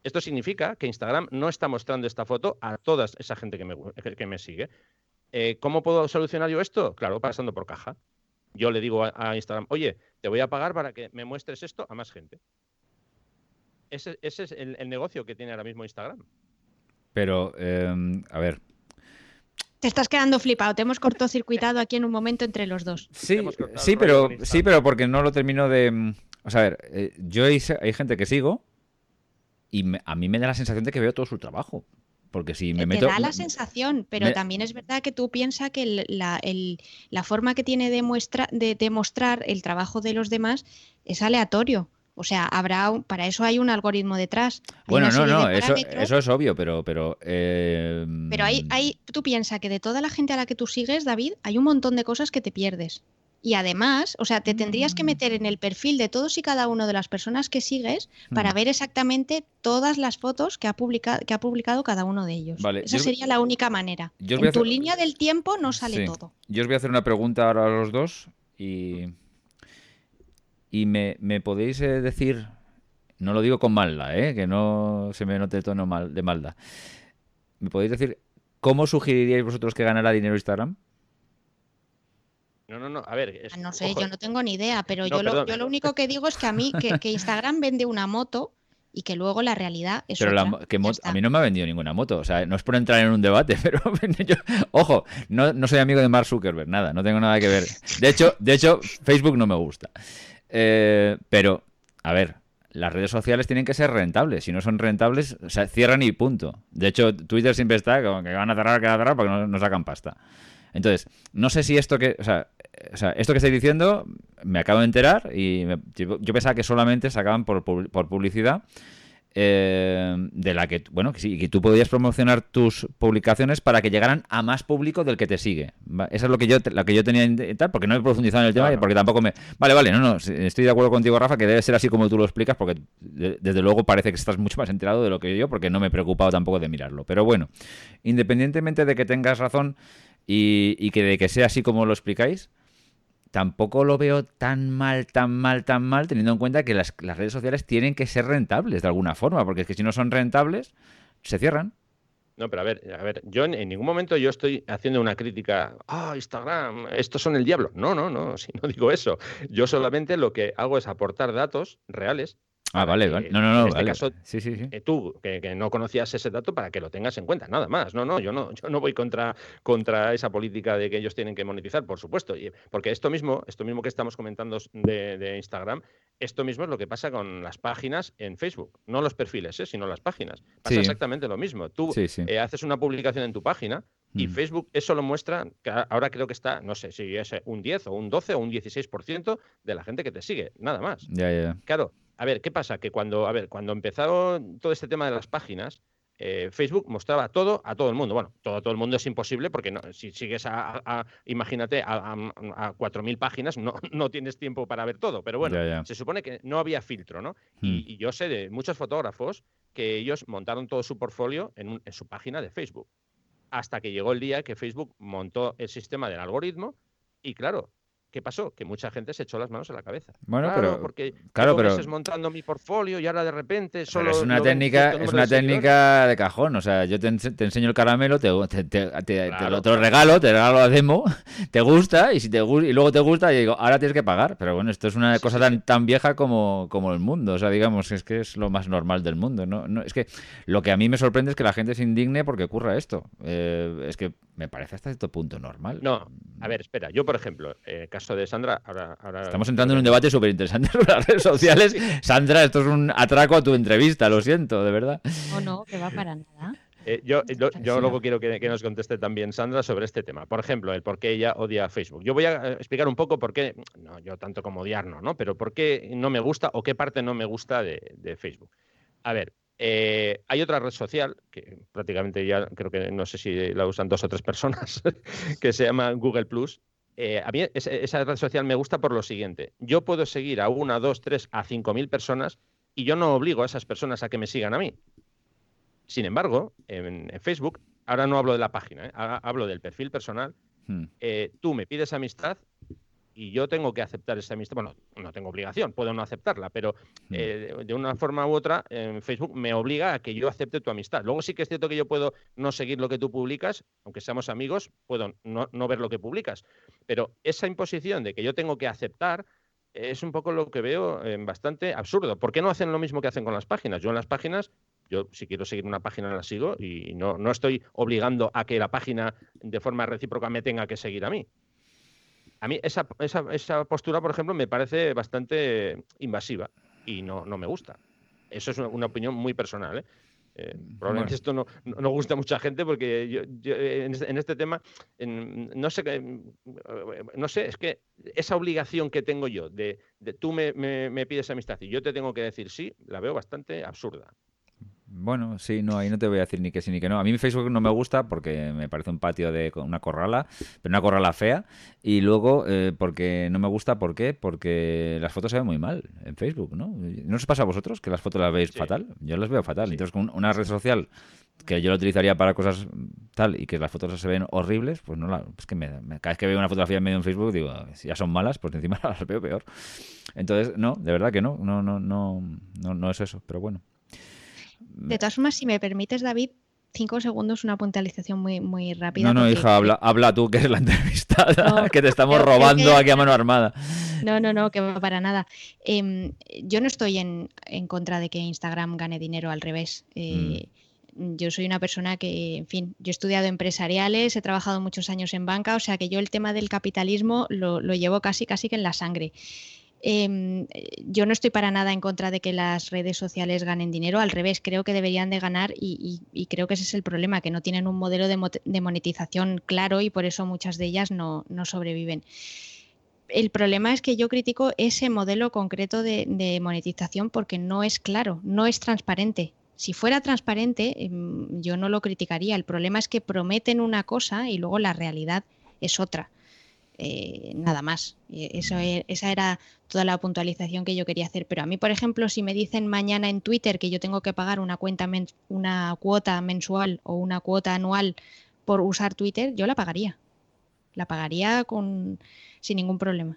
Esto significa que Instagram no está mostrando esta foto a toda esa gente que me, que me sigue. Eh, ¿Cómo puedo solucionar yo esto? Claro, pasando por caja. Yo le digo a Instagram, oye, te voy a pagar para que me muestres esto a más gente. Ese, es el, negocio que tiene ahora mismo Instagram. Pero, em, a ver. Te estás quedando flipado. Te hemos cortocircuitado aquí en un momento entre los dos. Sí, sí, pero, sí, pero porque no lo termino de. Mm, o sea, a ver, eh, yo hay, gente que sigo y a mí me da la sensación de que veo todo su trabajo. Porque si me meto. Te da la sensación, pero también es verdad que tú piensas que la, la, forma que tiene de, muestra, de, de mostrar el trabajo de los demás es aleatorio. O sea, habrá para eso hay un algoritmo detrás. bueno, no, no, eso, eso, es obvio, pero... Pero, eh... pero hay, hay, tú piensas que de toda la gente a la que tú sigues, David, hay un montón de cosas que te pierdes. Y además, o sea, te tendrías que meter en el perfil de todos y cada uno de las personas que sigues para mm. ver exactamente todas las fotos que ha publicado, que ha publicado cada uno de ellos. Esa sería la única manera. en tu línea del tiempo no sale todo. Yo os voy a hacer una pregunta ahora a los dos y y me, podéis eh, decir, no lo digo con maldad, ¿eh? que no se me note el tono mal, de maldad. ¿Me podéis decir cómo sugeriríais vosotros que ganara dinero Instagram? No, no, no, a ver. No sé, yo no tengo ni idea, pero yo, lo, yo, lo, único que digo es que a mí, que, Instagram vende una moto y que luego la realidad es pero a mí no me ha vendido ninguna moto, o sea, no es por entrar en un debate, pero yo, ojo, no, no soy amigo de Mark Zuckerberg, nada, no tengo nada que ver. De hecho, de hecho, Facebook no me gusta. Eh, pero, a ver, las redes sociales tienen que ser rentables. Si no son rentables, o sea, cierran y punto. De hecho, Twitter siempre está como que van a cerrar, que van a cerrar porque no, no sacan pasta. Entonces, no sé si esto que, o sea, sea, esto que estáis diciendo me acabo de enterar y yo, pensaba que solamente sacaban por, por publicidad eh, de la que, bueno, que, sí, que tú podías promocionar tus publicaciones para que llegaran a más público del que te sigue. Eso es lo que yo, lo que yo tenía tal, porque no he profundizado en el tema y porque tampoco me... Vale, vale, no, no, estoy de acuerdo contigo, Rafa, que debe ser así como tú lo explicas, porque desde luego parece que estás mucho más enterado de lo que yo, porque no me he preocupado tampoco de mirarlo. Pero bueno, independientemente de que tengas razón y, y que de que sea así como lo explicáis, tampoco lo veo tan mal, tan mal, tan mal, teniendo en cuenta que las, las redes sociales tienen que ser rentables de alguna forma, porque es que si no son rentables, se cierran. No, pero a ver, a ver, yo en, ningún momento yo estoy haciendo una crítica, ah, Instagram, estos son el diablo. No, no, no, si no digo eso. Yo solamente lo que hago es aportar datos reales Ah, vale, vale. No, no, no. En este vale. caso, sí, sí, sí. eh, tú, que, que no conocías ese dato, para que lo tengas en cuenta, nada más. No, no, yo no, yo no voy contra, contra esa política de que ellos tienen que monetizar, por supuesto. Y- porque esto mismo, esto mismo que estamos comentando de, de Instagram, esto mismo es lo que pasa con las páginas en Facebook. No los perfiles, ¿eh? sino las páginas. Pasa exactamente lo mismo. Tú eh, haces una publicación en tu página y Mm. Facebook eso lo muestra, que ahora creo que está, no sé si es un 10 o un 12 o un 16% de la gente que te sigue, nada más. Ya, ya, ya. Claro, a ver, ¿qué pasa? Que cuando, a ver, cuando empezaron todo este tema de las páginas, eh, Facebook mostraba todo a todo el mundo. Bueno, todo a todo el mundo es imposible porque no, si sigues a, a- a- imagínate, a, a- a 4.000 páginas, no, no tienes tiempo para ver todo. Pero bueno, Ya, ya. se supone que no había filtro, ¿no? Y, Mm. y yo sé de muchos fotógrafos que ellos montaron todo su portfolio en, un- en su página de Facebook. Hasta que llegó el día que Facebook montó el sistema del algoritmo y claro, ¿qué pasó? Que mucha gente se echó las manos a la cabeza. Bueno, claro, pero- porque claro, pero- meses montando mi portfolio y ahora de repente solo Pero es una técnica, es una de técnica de cajón. O sea, yo te, te enseño el caramelo, te, te, te- Claro, lo, te lo claro. regalo, te regalo la demo, te gusta, y si te y luego te gusta, y digo, ahora tienes que pagar. Pero bueno, esto es una Sí, cosa sí, tan, sí. tan vieja como, como el mundo. O sea, digamos, es que es lo más normal del mundo. ¿no? No, es que lo que a mí me sorprende es que la gente se indigne porque ocurra esto. Eh, es que me parece hasta cierto punto normal. No, a ver, espera, yo por ejemplo, en el caso de Sandra, ahora... ahora Estamos entrando en un debate súper interesante sobre las redes sociales. Sandra, esto es un atraco a tu entrevista, lo siento, de verdad. O no, que va para nada. Eh, yo yo- yo Sí. luego quiero que, que nos conteste también Sandra sobre este tema. Por ejemplo, el por qué ella odia Facebook. Yo voy a eh, explicar un poco por qué, no, yo tanto como odiar no, ¿no? Pero por qué no me gusta o qué parte no me gusta de, de Facebook. A ver, eh, hay otra red social que prácticamente ya creo que no sé si la usan dos o tres personas, que se llama Google Plus. Eh, a mí esa, esa red social me gusta por lo siguiente. Yo puedo seguir a una, dos, tres, a cinco mil personas y yo no obligo a esas personas a que me sigan a mí. Sin embargo, en, en Facebook, ahora no hablo de la página, ¿eh? hablo del perfil personal, Hmm. eh, tú me pides amistad y yo tengo que aceptar esa amistad. Bueno, no tengo obligación, puedo no aceptarla, pero Hmm. eh, de- de una forma u otra, en Facebook me obliga a que yo acepte tu amistad. Luego sí que es cierto que yo puedo no seguir lo que tú publicas, aunque seamos amigos, puedo no, no ver lo que publicas. Pero esa imposición de que yo tengo que aceptar es un poco lo que veo eh, bastante absurdo. ¿Por qué no hacen lo mismo que hacen con las páginas? Yo en las páginas, yo si quiero seguir una página la sigo y no, no estoy obligando a que la página de forma recíproca me tenga que seguir a mí. A mí esa, esa, esa postura, por ejemplo, me parece bastante invasiva y no, no me gusta. Eso es una, una opinión muy personal. ¿eh? Eh, probablemente Bueno. esto no, no, gusta a mucha gente porque yo, yo, en, este, en este tema en- no sé qué- no sé es que esa obligación que tengo yo de, de tú me, me- me pides amistad y yo te tengo que decir sí la veo bastante absurda Bueno, sí, no, ahí no te voy a decir ni que sí ni que no. A mí mi Facebook no me gusta porque me parece un patio de una corrala, pero una corrala fea. Y luego, eh, porque no me gusta, ¿por qué? Porque las fotos se ven muy mal en Facebook, ¿no? ¿No os pasa a vosotros que las fotos las veis Sí. fatal? Yo las veo fatal. Sí. Entonces, con una red social que yo la utilizaría para cosas tal y que las fotos se ven horribles, pues no la... Es que me- me- cada vez que veo una fotografía en medio en Facebook digo, si ya son malas, pues encima las veo peor. Entonces, no, de verdad que no, no, no, no, no, no es eso, pero bueno. De todas formas, si me permites, David, cinco segundos, una puntualización muy, muy rápida. No, no, porque- hija, habla, habla tú, que eres la entrevistada, No, que te estamos robando que- aquí a mano armada. No, no, no, que va para nada. Em, yo no estoy en, en contra de que Instagram gane dinero, al revés. Eh, Yo soy una persona que, en fin, yo he estudiado empresariales, he trabajado muchos años en banca, o sea que yo el tema del capitalismo lo, lo llevo casi, casi que en la sangre. Em, yo no estoy para nada en contra de que las redes sociales ganen dinero, al revés, creo que deberían de ganar y, creo que ese es el problema, que no tienen un modelo de, monetización claro y por eso muchas de ellas no, sobreviven el problema es que yo critico ese modelo concreto de, de monetización porque no es claro, no es transparente. Si fuera transparente, em, yo no lo criticaría. El problema es que prometen una cosa y luego la realidad es otra. Eh, nada más. Eso, e- esa era toda la puntualización que yo quería hacer. Pero a mí, por ejemplo, si me dicen mañana en Twitter que yo tengo que pagar una cuenta men- una cuota mensual o una cuota anual por usar Twitter, yo la pagaría. La pagaría con sin ningún problema.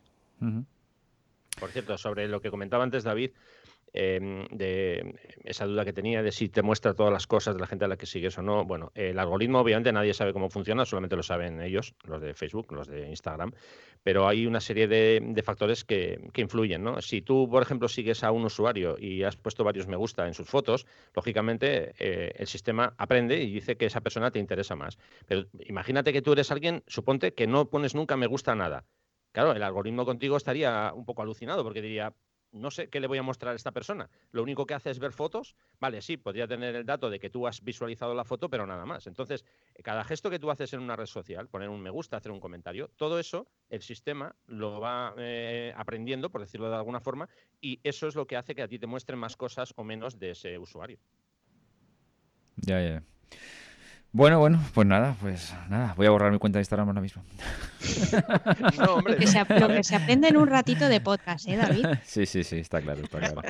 Por cierto, sobre lo que comentaba antes David, Em, de esa duda que tenía de si te muestra todas las cosas de la gente a la que sigues o no. Bueno, el algoritmo obviamente nadie sabe cómo funciona, solamente lo saben ellos, los de Facebook, los de Instagram, pero hay una serie de, factores que, influyen. ¿no? Si tú, por ejemplo, sigues a un usuario y has puesto varios me gusta en sus fotos, lógicamente eh, el sistema aprende y dice que esa persona te interesa más. Pero imagínate que tú eres alguien, suponte que no pones nunca me gusta nada. Claro, el algoritmo contigo estaría un poco alucinado porque diría, no sé qué le voy a mostrar a esta persona. Lo único que hace es ver fotos. Vale, sí, podría tener el dato de que tú has visualizado la foto, pero nada más. Entonces, cada gesto que tú haces en una red social, poner un me gusta, hacer un comentario, todo eso el sistema lo va eh, aprendiendo, por decirlo de alguna forma, y eso es lo que hace que a ti te muestren más cosas o menos de ese usuario. Ya, ya. Bueno, bueno, pues nada, pues nada, voy a borrar mi cuenta de Instagram ahora mismo. no, hombre, lo, que se, aprende en un ratito de podcast, ¿eh, David? Sí, sí, sí, está claro, está claro.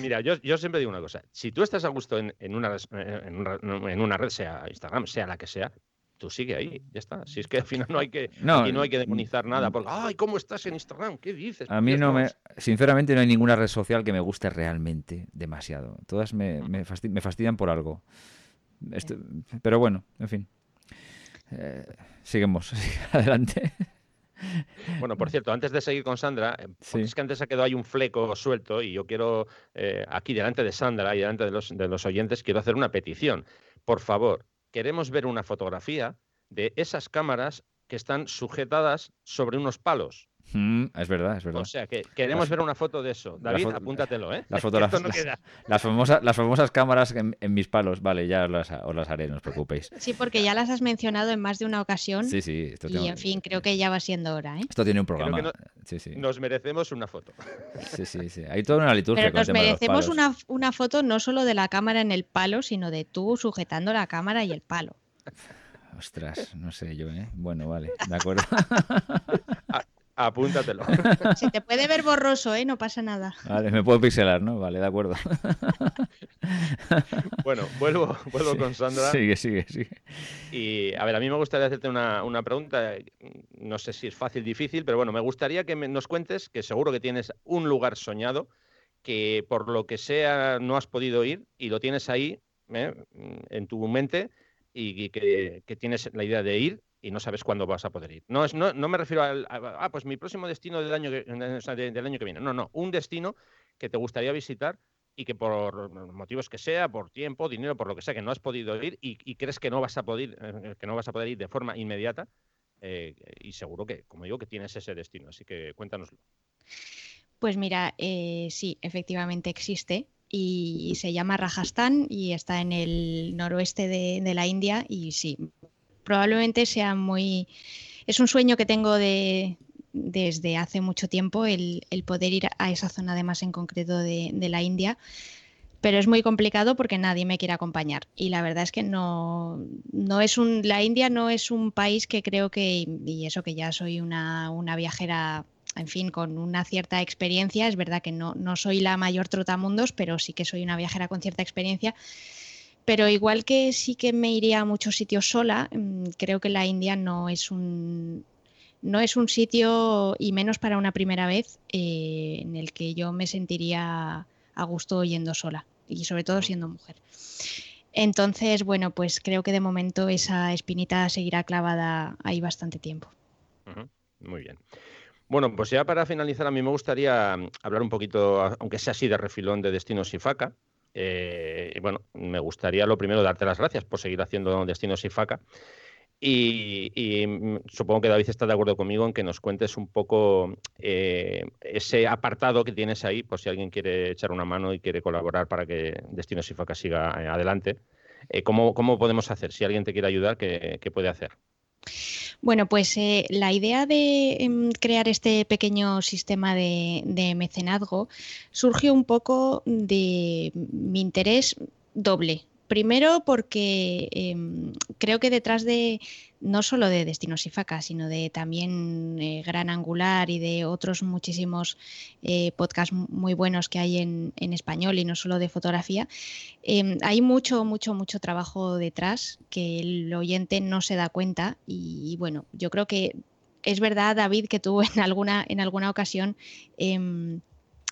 mira, yo, yo, siempre digo una cosa, si tú estás a gusto en, en, una, en, una, red, sea Instagram, sea la que sea, tú sigue ahí, ya está. Si es que al final no hay que, no, no hay que demonizar nada, porque, ay, ¿cómo estás en Instagram? ¿Qué dices? A mí no me, sinceramente no hay ninguna red social que me guste realmente demasiado. Todas me, me fastidian por algo pero bueno, en fin. Eh, seguimos, adelante. Bueno, por cierto, antes de seguir con Sandra, eh, es que antes ha quedado ahí un fleco suelto y yo quiero, eh, aquí delante de Sandra y delante de los, de los oyentes, quiero hacer una petición. Por favor, queremos ver una fotografía de esas cámaras que están sujetadas sobre unos palos. Mm, es verdad, es verdad. O sea, que queremos ver una foto de eso. David, apúntatelo, ¿eh? Las, las, famosas, las famosas cámaras en, mis palos, vale, ya os las, haré, no os preocupéis. Sí, porque ya las has mencionado en más de una ocasión. Sí, sí. y en fin, creo que ya va siendo hora, ¿eh? Esto tiene un programa. Nos merecemos una foto. Sí, sí, sí. Hay toda una liturgia. Pero nos merecemos una, una foto no solo de la cámara en el palo, sino de tú sujetando la cámara y el palo. Ostras, no sé yo, ¿eh? Bueno, vale, de acuerdo. Apúntatelo. Se te puede ver borroso, ¿eh? No pasa nada. Vale, me puedo pixelar, ¿no? Vale, de acuerdo. Bueno, vuelvo, vuelvo con Sandra. Sigue, sigue, sigue. Y a ver, a mí me gustaría hacerte una, pregunta. No sé si es fácil, difícil, pero bueno, me gustaría que nos cuentes que seguro que tienes un lugar soñado que por lo que sea no has podido ir y lo tienes ahí ¿eh? en tu mente y que, que tienes la idea de ir y no sabes cuándo vas a poder ir. No, es, no, me refiero a, ah, pues mi próximo destino del año, que, del año que viene. No, no, un destino que te gustaría visitar y que por motivos que sea, por tiempo, dinero, por lo que sea, que no has podido ir y, crees que no vas a poder, eh, que no vas a poder ir de forma inmediata. Eh, y seguro que, como digo, que tienes ese destino. Así que cuéntanoslo. Pues mira, eh, sí, efectivamente existe y se llama Rajasthan y está en el noroeste de la India y sí, probablemente sea muy... Es un sueño que tengo de, desde hace mucho tiempo el, poder ir a esa zona además en concreto de, la India, pero es muy complicado porque nadie me quiere acompañar. Y la verdad es que no, no es un, la India no es un país que creo que, y eso que ya soy una, una viajera en fin, con una cierta experiencia, es verdad que no, no soy la mayor trotamundos, pero sí que soy una viajera con cierta experiencia pero igual que sí que me iría a muchos sitios sola, mm, creo que la India no es un, no es un sitio, y menos para una primera vez, eh, en el que yo me sentiría a gusto yendo sola, y sobre todo siendo mujer. Entonces, bueno, pues creo que de momento esa espinita seguirá clavada ahí bastante tiempo. Muy bien. Bueno, pues ya para finalizar, a mí me gustaría hablar un poquito, aunque sea así de refilón, de Destinos y Faca. Eh, bueno, me gustaría lo primero darte las gracias por seguir haciendo Destinos y Faca. Y, mm, supongo que David está de acuerdo conmigo en que nos cuentes un poco eh, ese apartado que tienes ahí, por si alguien quiere echar una mano y quiere colaborar para que Destinos y Faca siga eh, adelante. ¿cómo, podemos hacer? Si alguien te quiere ayudar, ¿qué, qué puede hacer? Bueno, pues eh, la idea de em, crear este pequeño sistema de, de mecenazgo surgió un poco de mi interés doble. Primero porque em, creo que detrás de, no solo de Destinos y Facas, sino de también eh, Gran Angular y de otros muchísimos eh, podcasts muy buenos que hay en, español y no solo de fotografía, em, hay mucho, mucho, mucho trabajo detrás que el oyente no se da cuenta y, bueno, yo creo que es verdad, David, que tú en alguna, en alguna ocasión em,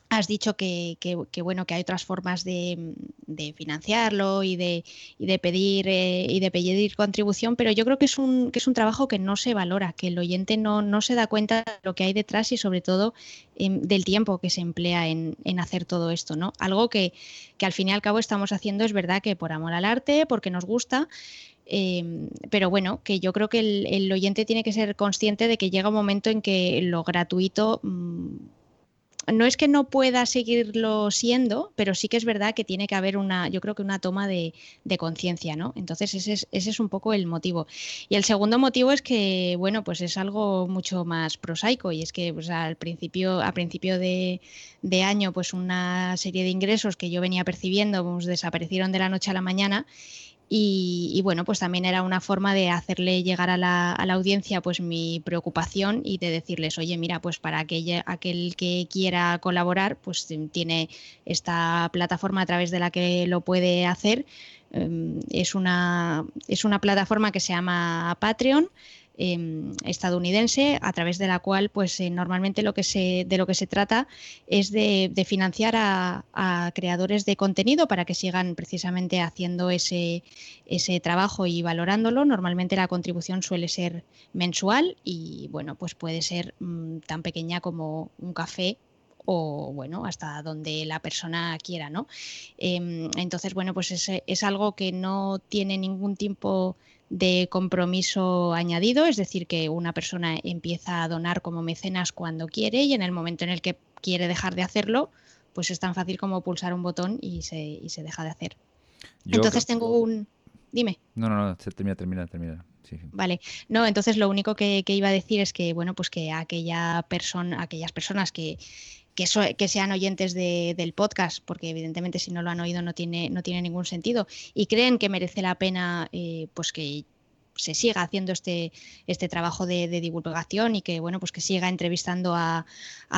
Has dicho que, bueno que hay otras formas de, financiarlo y de, de pedir eh, y de pedir contribución, pero yo creo que es un que es un trabajo que no se valora, que el oyente no, se da cuenta de lo que hay detrás y sobre todo em, del tiempo que se emplea en, hacer todo esto, ¿no? Algo que, al fin y al cabo estamos haciendo es verdad que por amor al arte, porque nos gusta, em, pero bueno, que yo creo que el, el, oyente tiene que ser consciente de que llega un momento en que lo gratuito mm, no es que no pueda seguirlo siendo, pero sí que es verdad que tiene que haber una, yo creo que una toma de, conciencia, ¿no? Entonces ese es, ese es, un poco el motivo. Y el segundo motivo es que, bueno, pues es algo mucho más prosaico y es que pues, al principio, a principio de, de año, pues una serie de ingresos que yo venía percibiendo pues, desaparecieron de la noche a la mañana y, bueno, pues también era una forma de hacerle llegar a la, audiencia pues mi preocupación y de decirles, oye, mira, pues para aquel, aquel que quiera colaborar, pues tiene esta plataforma a través de la que lo puede hacer. Em, es, una, es una plataforma que se llama Patreon. Em, estadounidense a través de la cual pues eh, normalmente lo que se, de lo que se trata es de, financiar a, creadores de contenido para que sigan precisamente haciendo ese, ese trabajo y valorándolo. Normalmente la contribución suele ser mensual y bueno pues puede ser mm, tan pequeña como un café o bueno, hasta donde la persona quiera, ¿no? Em, entonces, bueno, pues es, es, algo que no tiene ningún tiempo de compromiso añadido, es decir, que una persona empieza a donar como mecenas cuando quiere y en el momento en el que quiere dejar de hacerlo, pues es tan fácil como pulsar un botón y se, y se deja de hacer. entonces tengo un... Dime. No, no, no, termina, termina, termina. Vale, no, entonces lo único que, iba a decir es que, bueno, pues que aquella persona, aquellas personas que, que, sean oyentes del podcast, porque evidentemente si no lo han oído no tiene, no tiene ningún sentido, y creen que merece la pena eh, pues que se siga haciendo este, este trabajo de, divulgación y que bueno pues que siga entrevistando a,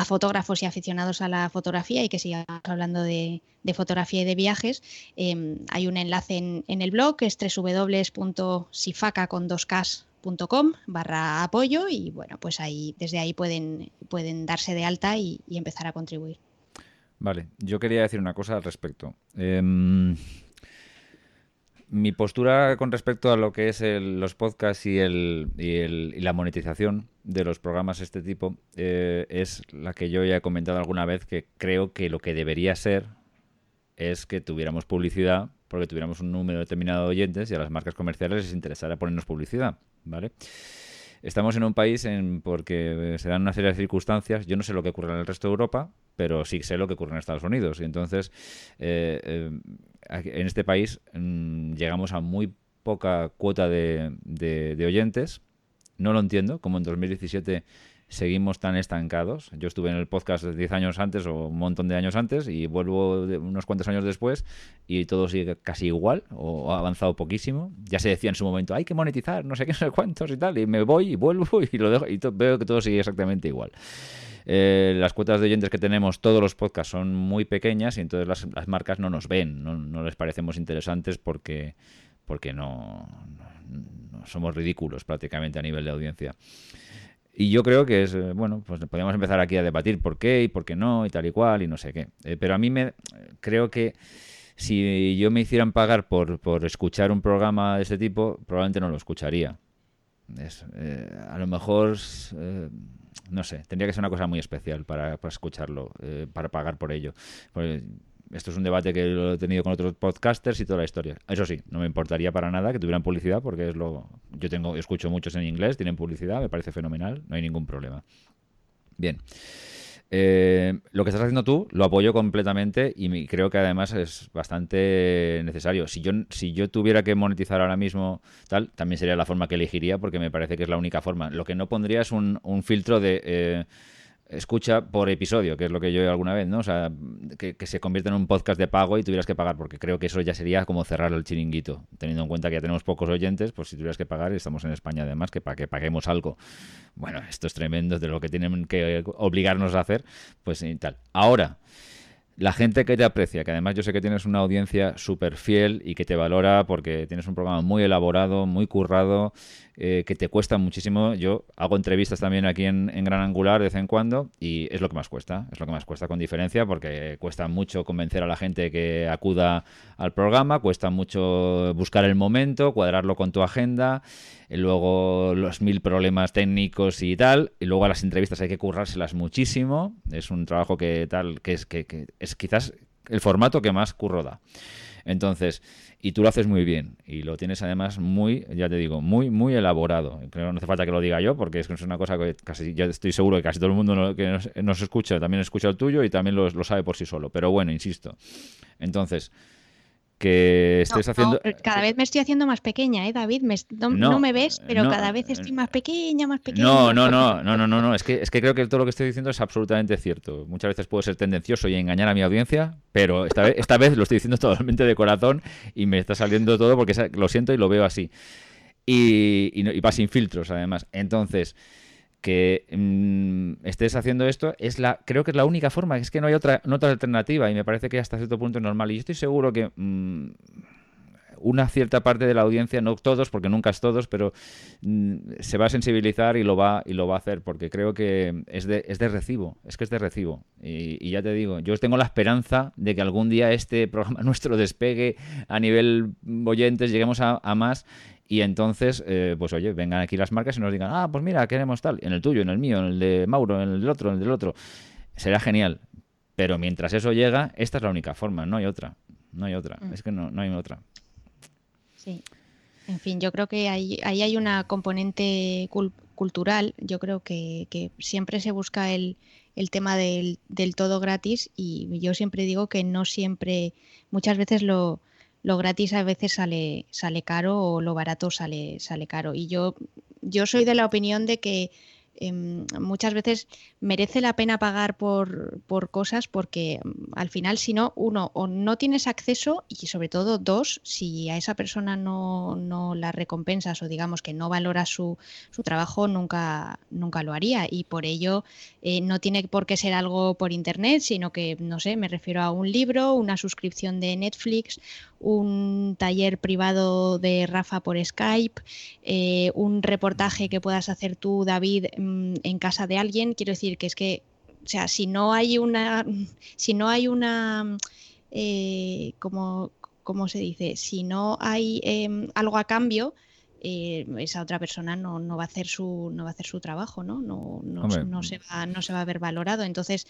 fotógrafos y aficionados a la fotografía y que siga hablando de, fotografía y de viajes. Em, hay un enlace en, el blog que es www.sifaca con dos Ks Com barra apoyo y bueno, pues ahí desde ahí pueden, pueden darse de alta y, empezar a contribuir. Vale, yo quería decir una cosa al respecto. Em, mi postura con respecto a lo que es los podcasts y, el, y, la monetización de los programas de este tipo eh, es la que yo ya he comentado alguna vez, que creo que lo que debería ser es que tuviéramos publicidad porque tuviéramos un número determinado de oyentes y a las marcas comerciales les interesara ponernos publicidad. ¿Vale? Estamos en un país en porque se dan una serie de circunstancias. Yo no sé lo que ocurre en el resto de Europa, pero sí sé lo que ocurre en Estados Unidos. Y entonces, eh, eh, en este país mm, llegamos a muy poca cuota de, de oyentes. No lo entiendo, como en 2017 seguimos tan estancados. Yo estuve en el podcast 10 años antes o un montón de años antes y vuelvo unos cuantos años después y todo sigue casi igual o ha avanzado poquísimo. Ya se decía en su momento, hay que monetizar, no sé qué, no sé cuántos y tal, y me voy y vuelvo y lo dejo y veo que todo sigue exactamente igual. Eh, las cuotas de oyentes que tenemos, todos los podcasts son muy pequeñas y entonces las, marcas no nos ven, no, les parecemos interesantes porque, porque no, no somos ridículos prácticamente a nivel de audiencia. Y yo creo que es, eh, bueno, pues podríamos empezar aquí a debatir por qué y por qué no y tal y cual y no sé qué. Eh, pero a mí me creo que si yo me hicieran pagar por, por escuchar un programa de este tipo, probablemente no lo escucharía. Eh, a lo mejor, no sé, tendría que ser una cosa muy especial para, para escucharlo, para pagar por ello. Pues, esto es un debate que he tenido con otros podcasters y toda la historia. Eso sí, no me importaría para nada que tuvieran publicidad porque es lo yo tengo escucho muchos en inglés, tienen publicidad, me parece fenomenal, no hay ningún problema. Bien. Eh, lo que estás haciendo tú lo apoyo completamente y creo que además es bastante necesario. Si yo, si yo tuviera que monetizar ahora mismo tal, también sería la forma que elegiría porque me parece que es la única forma. Lo que no pondría es un, un filtro de... Eh, escucha por episodio, que es lo que yo alguna vez, ¿no? O sea, que, se convierta en un podcast de pago y tuvieras que pagar, porque creo que eso ya sería como cerrar el chiringuito, teniendo en cuenta que ya tenemos pocos oyentes, pues si tuvieras que pagar, y estamos en España además, que para que paguemos algo. Bueno, esto es tremendo de lo que tienen que obligarnos a hacer, pues y tal. Ahora, la gente que te aprecia, que además yo sé que tienes una audiencia súper fiel y que te valora porque tienes un programa muy elaborado, muy currado, eh, que te cuesta muchísimo. Yo hago entrevistas también aquí en, Gran Angular de vez en cuando y es lo que más cuesta, es lo que más cuesta con diferencia porque cuesta mucho convencer a la gente que acuda al programa, cuesta mucho buscar el momento, cuadrarlo con tu agenda, y luego los mil problemas técnicos y tal, y luego a las entrevistas hay que currárselas muchísimo. Es un trabajo que tal, que es, que, que es quizás el formato que más curro da. Entonces, y tú lo haces muy bien y lo tienes además muy, ya te digo, muy, muy elaborado. Creo que no hace falta que lo diga yo porque es una cosa que casi, ya estoy seguro que casi todo el mundo que nos, escucha también escucha el tuyo y también lo, lo sabe por sí solo. Pero bueno, insisto. Entonces, que estés haciendo... cada vez me estoy haciendo más pequeña, ¿eh, David? no, me ves, pero cada vez estoy más pequeña, más pequeña. No, no, no, no, no, no, no. Es que, es que creo que todo lo que estoy diciendo es absolutamente cierto. Muchas veces puedo ser tendencioso y engañar a mi audiencia, pero esta vez, esta vez lo estoy diciendo totalmente de corazón y me está saliendo todo porque lo siento y lo veo así. Y, y, y va sin filtros, además. Entonces que mm, estés haciendo esto es la creo que es la única forma es que no hay otra otra alternativa y me parece que hasta cierto punto es normal y yo estoy seguro que mm, una cierta parte de la audiencia no todos porque nunca es todos pero mm, se va a sensibilizar y lo va y lo va a hacer porque creo que es de, es de recibo es que es de recibo y, ya te digo yo tengo la esperanza de que algún día este programa nuestro despegue a nivel oyentes lleguemos a, a más y entonces, eh, pues oye, vengan aquí las marcas y nos digan, ah, pues mira, queremos tal, en el tuyo, en el mío, en el de Mauro, en el del otro, en el del otro. Será genial. Pero mientras eso llega, esta es la única forma, no hay otra. No hay otra. Mm. Es que no, no hay otra. Sí. En fin, yo creo que ahí, ahí hay una componente cultural. Yo creo que, que siempre se busca el, el tema del, del, todo gratis y yo siempre digo que no siempre, muchas veces lo, lo gratis a veces sale, sale caro o lo barato sale, sale caro. Y yo, yo soy de la opinión de que Em, muchas veces merece la pena pagar por, por, cosas porque mm, al final si no, uno, o no tienes acceso y sobre todo dos, si a esa persona no, no la recompensas o digamos que no valora su, su trabajo, nunca, nunca lo haría. Y por ello eh, no tiene por qué ser algo por internet, sino que, no sé, me refiero a un libro, una suscripción de Netflix, un taller privado de Rafa por Skype, eh, un reportaje que puedas hacer tú, David, mm, en casa de alguien. Quiero decir que es que, o sea, si no hay una, si no hay una, eh, como, ¿cómo se dice? Si no hay em, algo a cambio, eh, esa otra persona no, no, va a hacer su no va a hacer su trabajo no no, no, no se va no se va a ver valorado entonces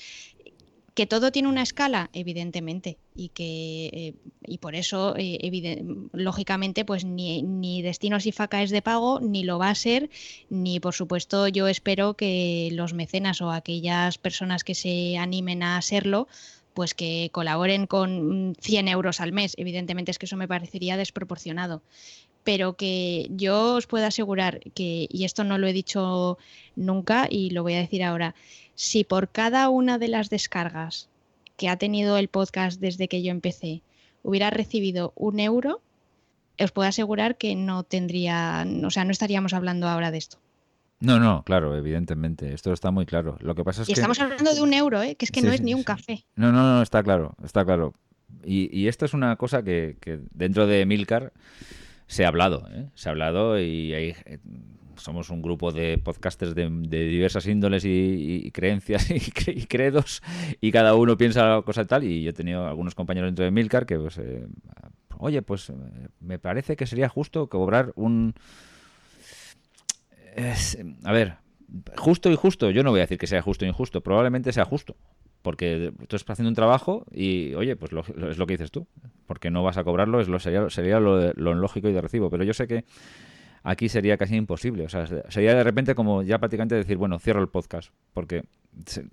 que todo tiene una escala, evidentemente, y que eh, y por eso, eh, lógicamente, pues ni, ni Destinos y Faca es de pago, ni lo va a ser, ni por supuesto yo espero que los mecenas o aquellas personas que se animen a serlo, pues que colaboren con 100 euros al mes. Evidentemente es que eso me parecería desproporcionado pero que yo os puedo asegurar que, y esto no lo he dicho nunca y lo voy a decir ahora, si por cada una de las descargas que ha tenido el podcast desde que yo empecé hubiera recibido un euro, os puedo asegurar que no tendría, o sea, no estaríamos hablando ahora de esto. No, no, claro, evidentemente, esto está muy claro. Lo que pasa es y estamos hablando de un euro, ¿eh? que es que no es ni un café. No, no, no, está claro, está claro. Y, esto es una cosa que, dentro de Milcar se ha hablado, ¿eh? se ha hablado y hay somos un grupo de podcasters de, diversas índoles y, creencias y, credos y cada uno piensa cosa tal y yo he tenido algunos compañeros dentro de Milcar que pues eh, oye pues eh, me parece que sería justo cobrar un a ver justo y justo yo no voy a decir que sea justo o injusto probablemente sea justo porque tú estás haciendo un trabajo y, oye, pues es lo que dices tú, porque no vas a cobrarlo, es lo, sería, lo lógico y de recibo. Pero yo sé que aquí sería casi imposible. O sea, sería de repente como ya prácticamente decir, bueno, cierro el podcast, porque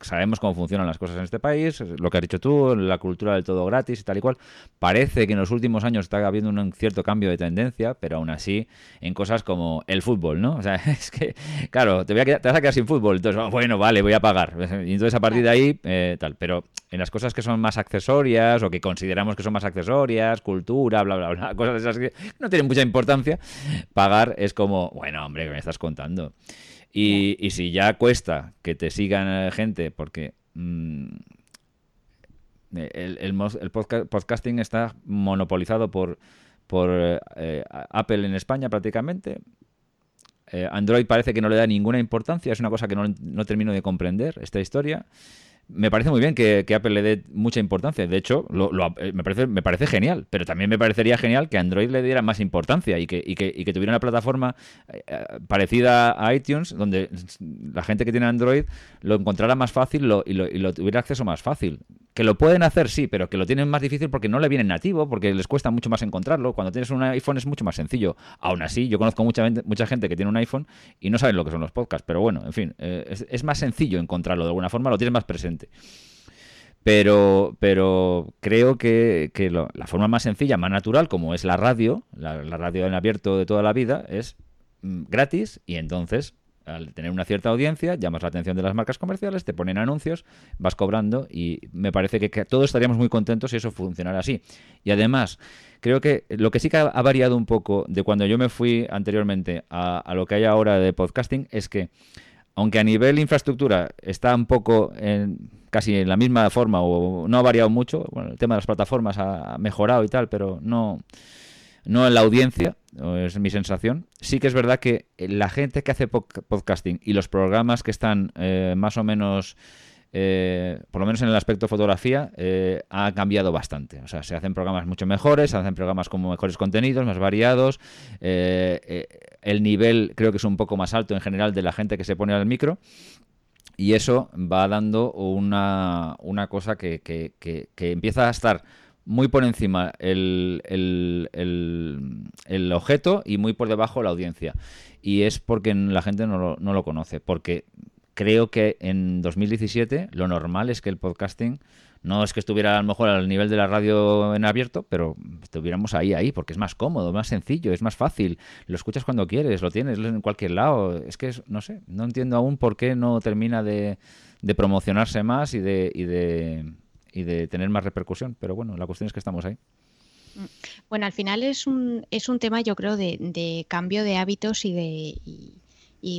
sabemos cómo funcionan las cosas en este país, lo que has dicho tú, la cultura del todo gratis y tal y cual. Parece que en los últimos años está habiendo un cierto cambio de tendencia, pero aún así en cosas como el fútbol, ¿no? O sea, es que, claro, te, voy a quedar, te vas a quedar sin fútbol, entonces, oh, bueno, vale, voy a pagar. Y entonces a partir de ahí, eh, tal. Pero en las cosas que son más accesorias o que consideramos que son más accesorias, cultura, bla, bla, bla, cosas esas que no tienen mucha importancia, pagar es como, bueno, hombre, ¿qué me estás contando? Y, si ya cuesta que te sigan eh, gente, porque mm, el, podcasting está monopolizado por, por eh, Apple en España prácticamente. Android parece que no le da ninguna importancia, es una cosa que no, no termino de comprender esta historia me parece muy bien que, Apple le dé mucha importancia. De hecho, eh, me, parece, me parece genial. Pero también me parecería genial que Android le diera más importancia y que, y que, y que tuviera una plataforma eh, parecida a iTunes, donde la gente que tiene Android lo encontrara más fácil y, lo, y lo tuviera acceso más fácil. Que lo pueden hacer, sí, pero que lo tienen más difícil porque no le viene nativo, porque les cuesta mucho más encontrarlo. Cuando tienes un iPhone es mucho más sencillo. Aún así, yo conozco mucha, mucha gente que tiene un iPhone y no saben lo que son los podcasts. Pero bueno, en fin, eh, es, más sencillo encontrarlo de alguna forma, lo tienes más presente. Pero, pero creo que, la forma más sencilla, más natural, como es la radio, la, la radio en abierto de toda la vida, es mm, gratis y entonces al tener una cierta audiencia, llamas la atención de las marcas comerciales, te ponen anuncios, vas cobrando y me parece que, todos estaríamos muy contentos si eso funcionara así. Y además, creo que lo que sí que ha variado un poco de cuando yo me fui anteriormente a, lo que hay ahora de podcasting es que, aunque a nivel infraestructura está un poco en, casi en la misma forma o no ha variado mucho, bueno, el tema de las plataformas ha mejorado y tal, pero no no en la audiencia, es mi sensación. Sí que es verdad que la gente que hace podcasting y los programas que están eh, más o menos, eh, por lo menos en el aspecto fotografía, eh, ha cambiado bastante. O sea, se hacen programas mucho mejores, se hacen programas con mejores contenidos, más variados. el nivel creo que es un poco más alto en general de la gente que se pone al micro. Y eso va dando una, una cosa que, que, que empieza a estar muy por encima el, el, objeto y muy por debajo la audiencia. Y es porque la gente no lo, no lo conoce. Porque creo que en 2017 lo normal es que el podcasting no es que estuviera a lo mejor al nivel de la radio en abierto, pero estuviéramos ahí, ahí, porque es más cómodo, más sencillo, es más fácil. Lo escuchas cuando quieres, lo tienes en cualquier lado. Es que, no sé, no entiendo aún por qué no termina de, de promocionarse más y de, y de y de tener más repercusión. Pero bueno, la cuestión es que estamos ahí. Mm. Bueno, al final es un, es un tema, yo creo, de, cambio de hábitos y de.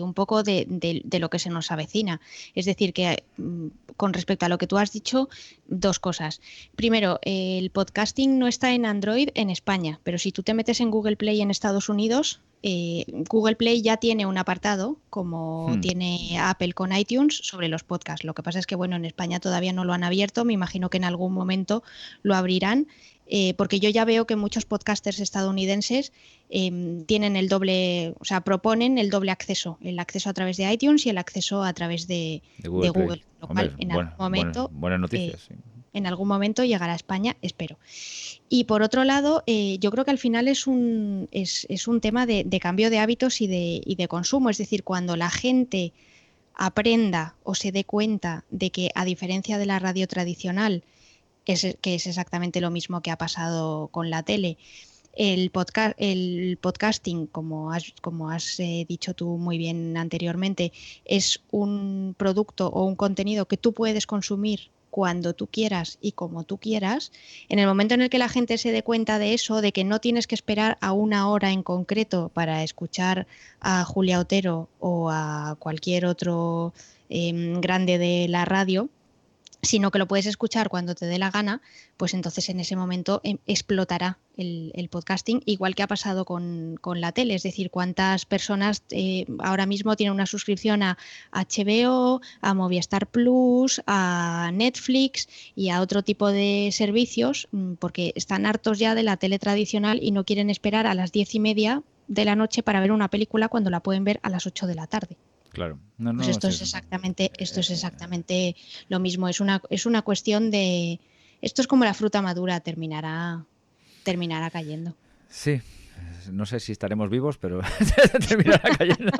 Un poco de, de, lo que se nos avecina. Es decir, que mm, con respecto a lo que tú has dicho, dos cosas. Primero, el podcasting no está en Android en España, pero si tú te metes en Google Play en Estados Unidos, eh, Google Play ya tiene un apartado, como hmm. tiene Apple con iTunes, sobre los podcasts. Lo que pasa es que, bueno, en España todavía no lo han abierto, me imagino que en algún momento lo abrirán. Eh, porque yo ya veo que muchos podcasters estadounidenses em, tienen el doble, o sea, proponen el doble acceso, el acceso a través de iTunes y el acceso a través de, Google, lo cual en algún momento buenas noticias, eh, en algún momento llegará a España, espero. Y por otro lado, eh, yo creo que al final es un, es, un tema de, cambio de hábitos y de, y de consumo. Es decir, cuando la gente aprenda o se dé cuenta de que a diferencia de la radio tradicional, que es exactamente lo mismo que ha pasado con la tele, el, el podcasting, como has, como has eh, dicho tú muy bien anteriormente, es un producto o un contenido que tú puedes consumir cuando tú quieras y como tú quieras, en el momento en el que la gente se dé cuenta de eso, de que no tienes que esperar a una hora en concreto para escuchar a Julia Otero o a cualquier otro em, grande de la radio, sino que lo puedes escuchar cuando te dé la gana, pues entonces en ese momento em, explotará el, podcasting, igual que ha pasado con, la tele. Es decir, cuántas personas eh, ahora mismo tienen una suscripción a HBO, a Movistar Plus, a Netflix y a otro tipo de servicios, mm, porque están hartos ya de la tele tradicional y no quieren esperar a las diez y media de la noche para ver una película cuando la pueden ver a las ocho de la tarde. Claro. pues esto es exactamente, esto es exactamente lo mismo. Es una, es una cuestión de. Esto es como la fruta madura, terminará, terminará cayendo. Sí. No sé si estaremos vivos, pero terminará cayendo.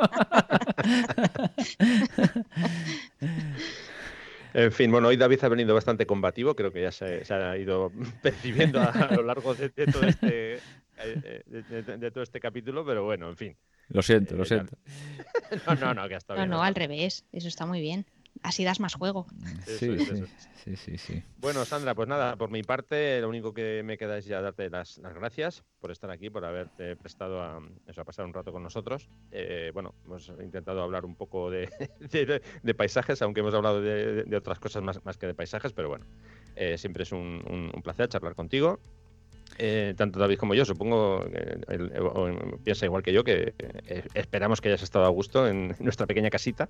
En fin, bueno, hoy David ha venido bastante combativo, creo que ya se, ha ido percibiendo a, lo largo de, todo este, eh, de, todo este capítulo, pero bueno, en fin. Lo siento, lo eh, siento. No, no, no, que hasta No, no, al revés. Eso está muy bien. Así das más juego. Sí, sí, sí, sí, Bueno, Sandra, pues nada, por mi parte, lo único que me queda es ya darte las, gracias por estar aquí, por haberte prestado a, eso, a pasar un rato con nosotros. Eh, bueno, hemos intentado hablar un poco de, paisajes, aunque hemos hablado de, otras cosas más, más, que de paisajes, pero bueno, Eh, siempre es un, placer charlar contigo. Eh, tanto David como yo, supongo, que piensa igual que yo, que esperamos que hayas estado a gusto en nuestra pequeña casita.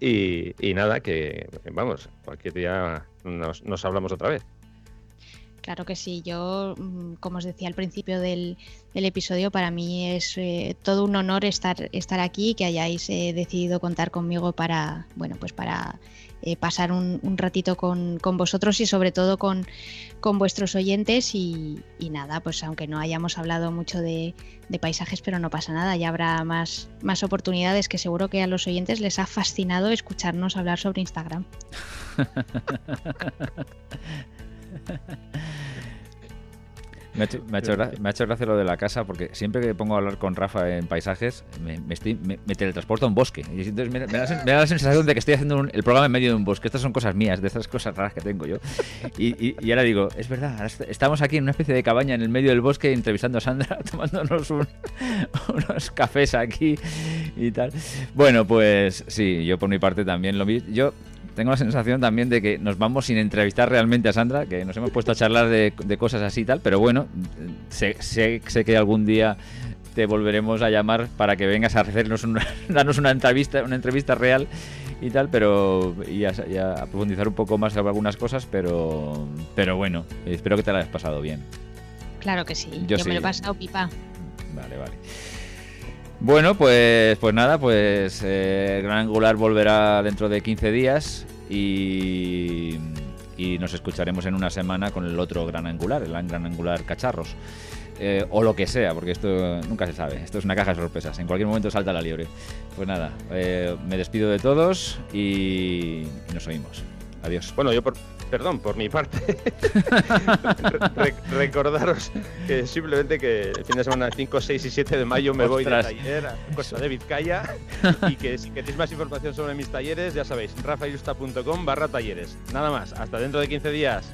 Y, nada, que vamos, cualquier día nos hablamos otra vez. Claro que sí, yo, mm, como os decía al principio del, episodio, para mí es eh, todo un honor estar, estar aquí y que hayáis eh, decidido contar conmigo para, bueno, pues para eh, pasar un, ratito con, vosotros y sobre todo con, vuestros oyentes y, nada, pues aunque no hayamos hablado mucho de, de, paisajes, pero no pasa nada, ya habrá más, más oportunidades que seguro que a los oyentes les ha fascinado escucharnos hablar sobre Instagram. Me ha, hecho, gracia, lo de la casa porque siempre que pongo a hablar con Rafa en paisajes me, estoy, me, teletransporto a un bosque. Y entonces me, da, la sensación de que estoy haciendo el programa en medio de un bosque. Estas son cosas mías, de estas cosas raras que tengo yo. Y, ahora digo, es verdad, estamos aquí en una especie de cabaña en el medio del bosque entrevistando a Sandra, tomándonos unos cafés aquí y tal. Bueno, pues sí, yo por mi parte también lo vi. Yo tengo la sensación también de que nos vamos sin entrevistar realmente a Sandra, que nos hemos puesto a charlar de, cosas así y tal, pero bueno, sé, sé, que algún día te volveremos a llamar para que vengas a hacernos una, darnos una entrevista, una entrevista real y tal, pero y a, profundizar un poco más sobre algunas cosas, pero pero bueno, espero que te la hayas pasado bien. Claro que sí, yo, me lo he pasado pipa. Vale, vale. Bueno, pues, pues nada, pues eh, Gran Angular volverá dentro de 15 días y, nos escucharemos en una semana con el otro Gran Angular, el Gran Angular Cacharros. Eh, o lo que sea, porque esto nunca se sabe. Esto es una caja de sorpresas. En cualquier momento salta la liebre. Pues nada, eh, me despido de todos y, y nos oímos. Adiós. Bueno, yo por, perdón, por mi parte, recordaros que simplemente que el fin de semana 5, 6 y 7 de mayo me voy de taller a Costa de Vizcaya y que si queréis más información sobre mis talleres, ya sabéis, rafayusta.com barra talleres. Nada más, hasta dentro de 15 días.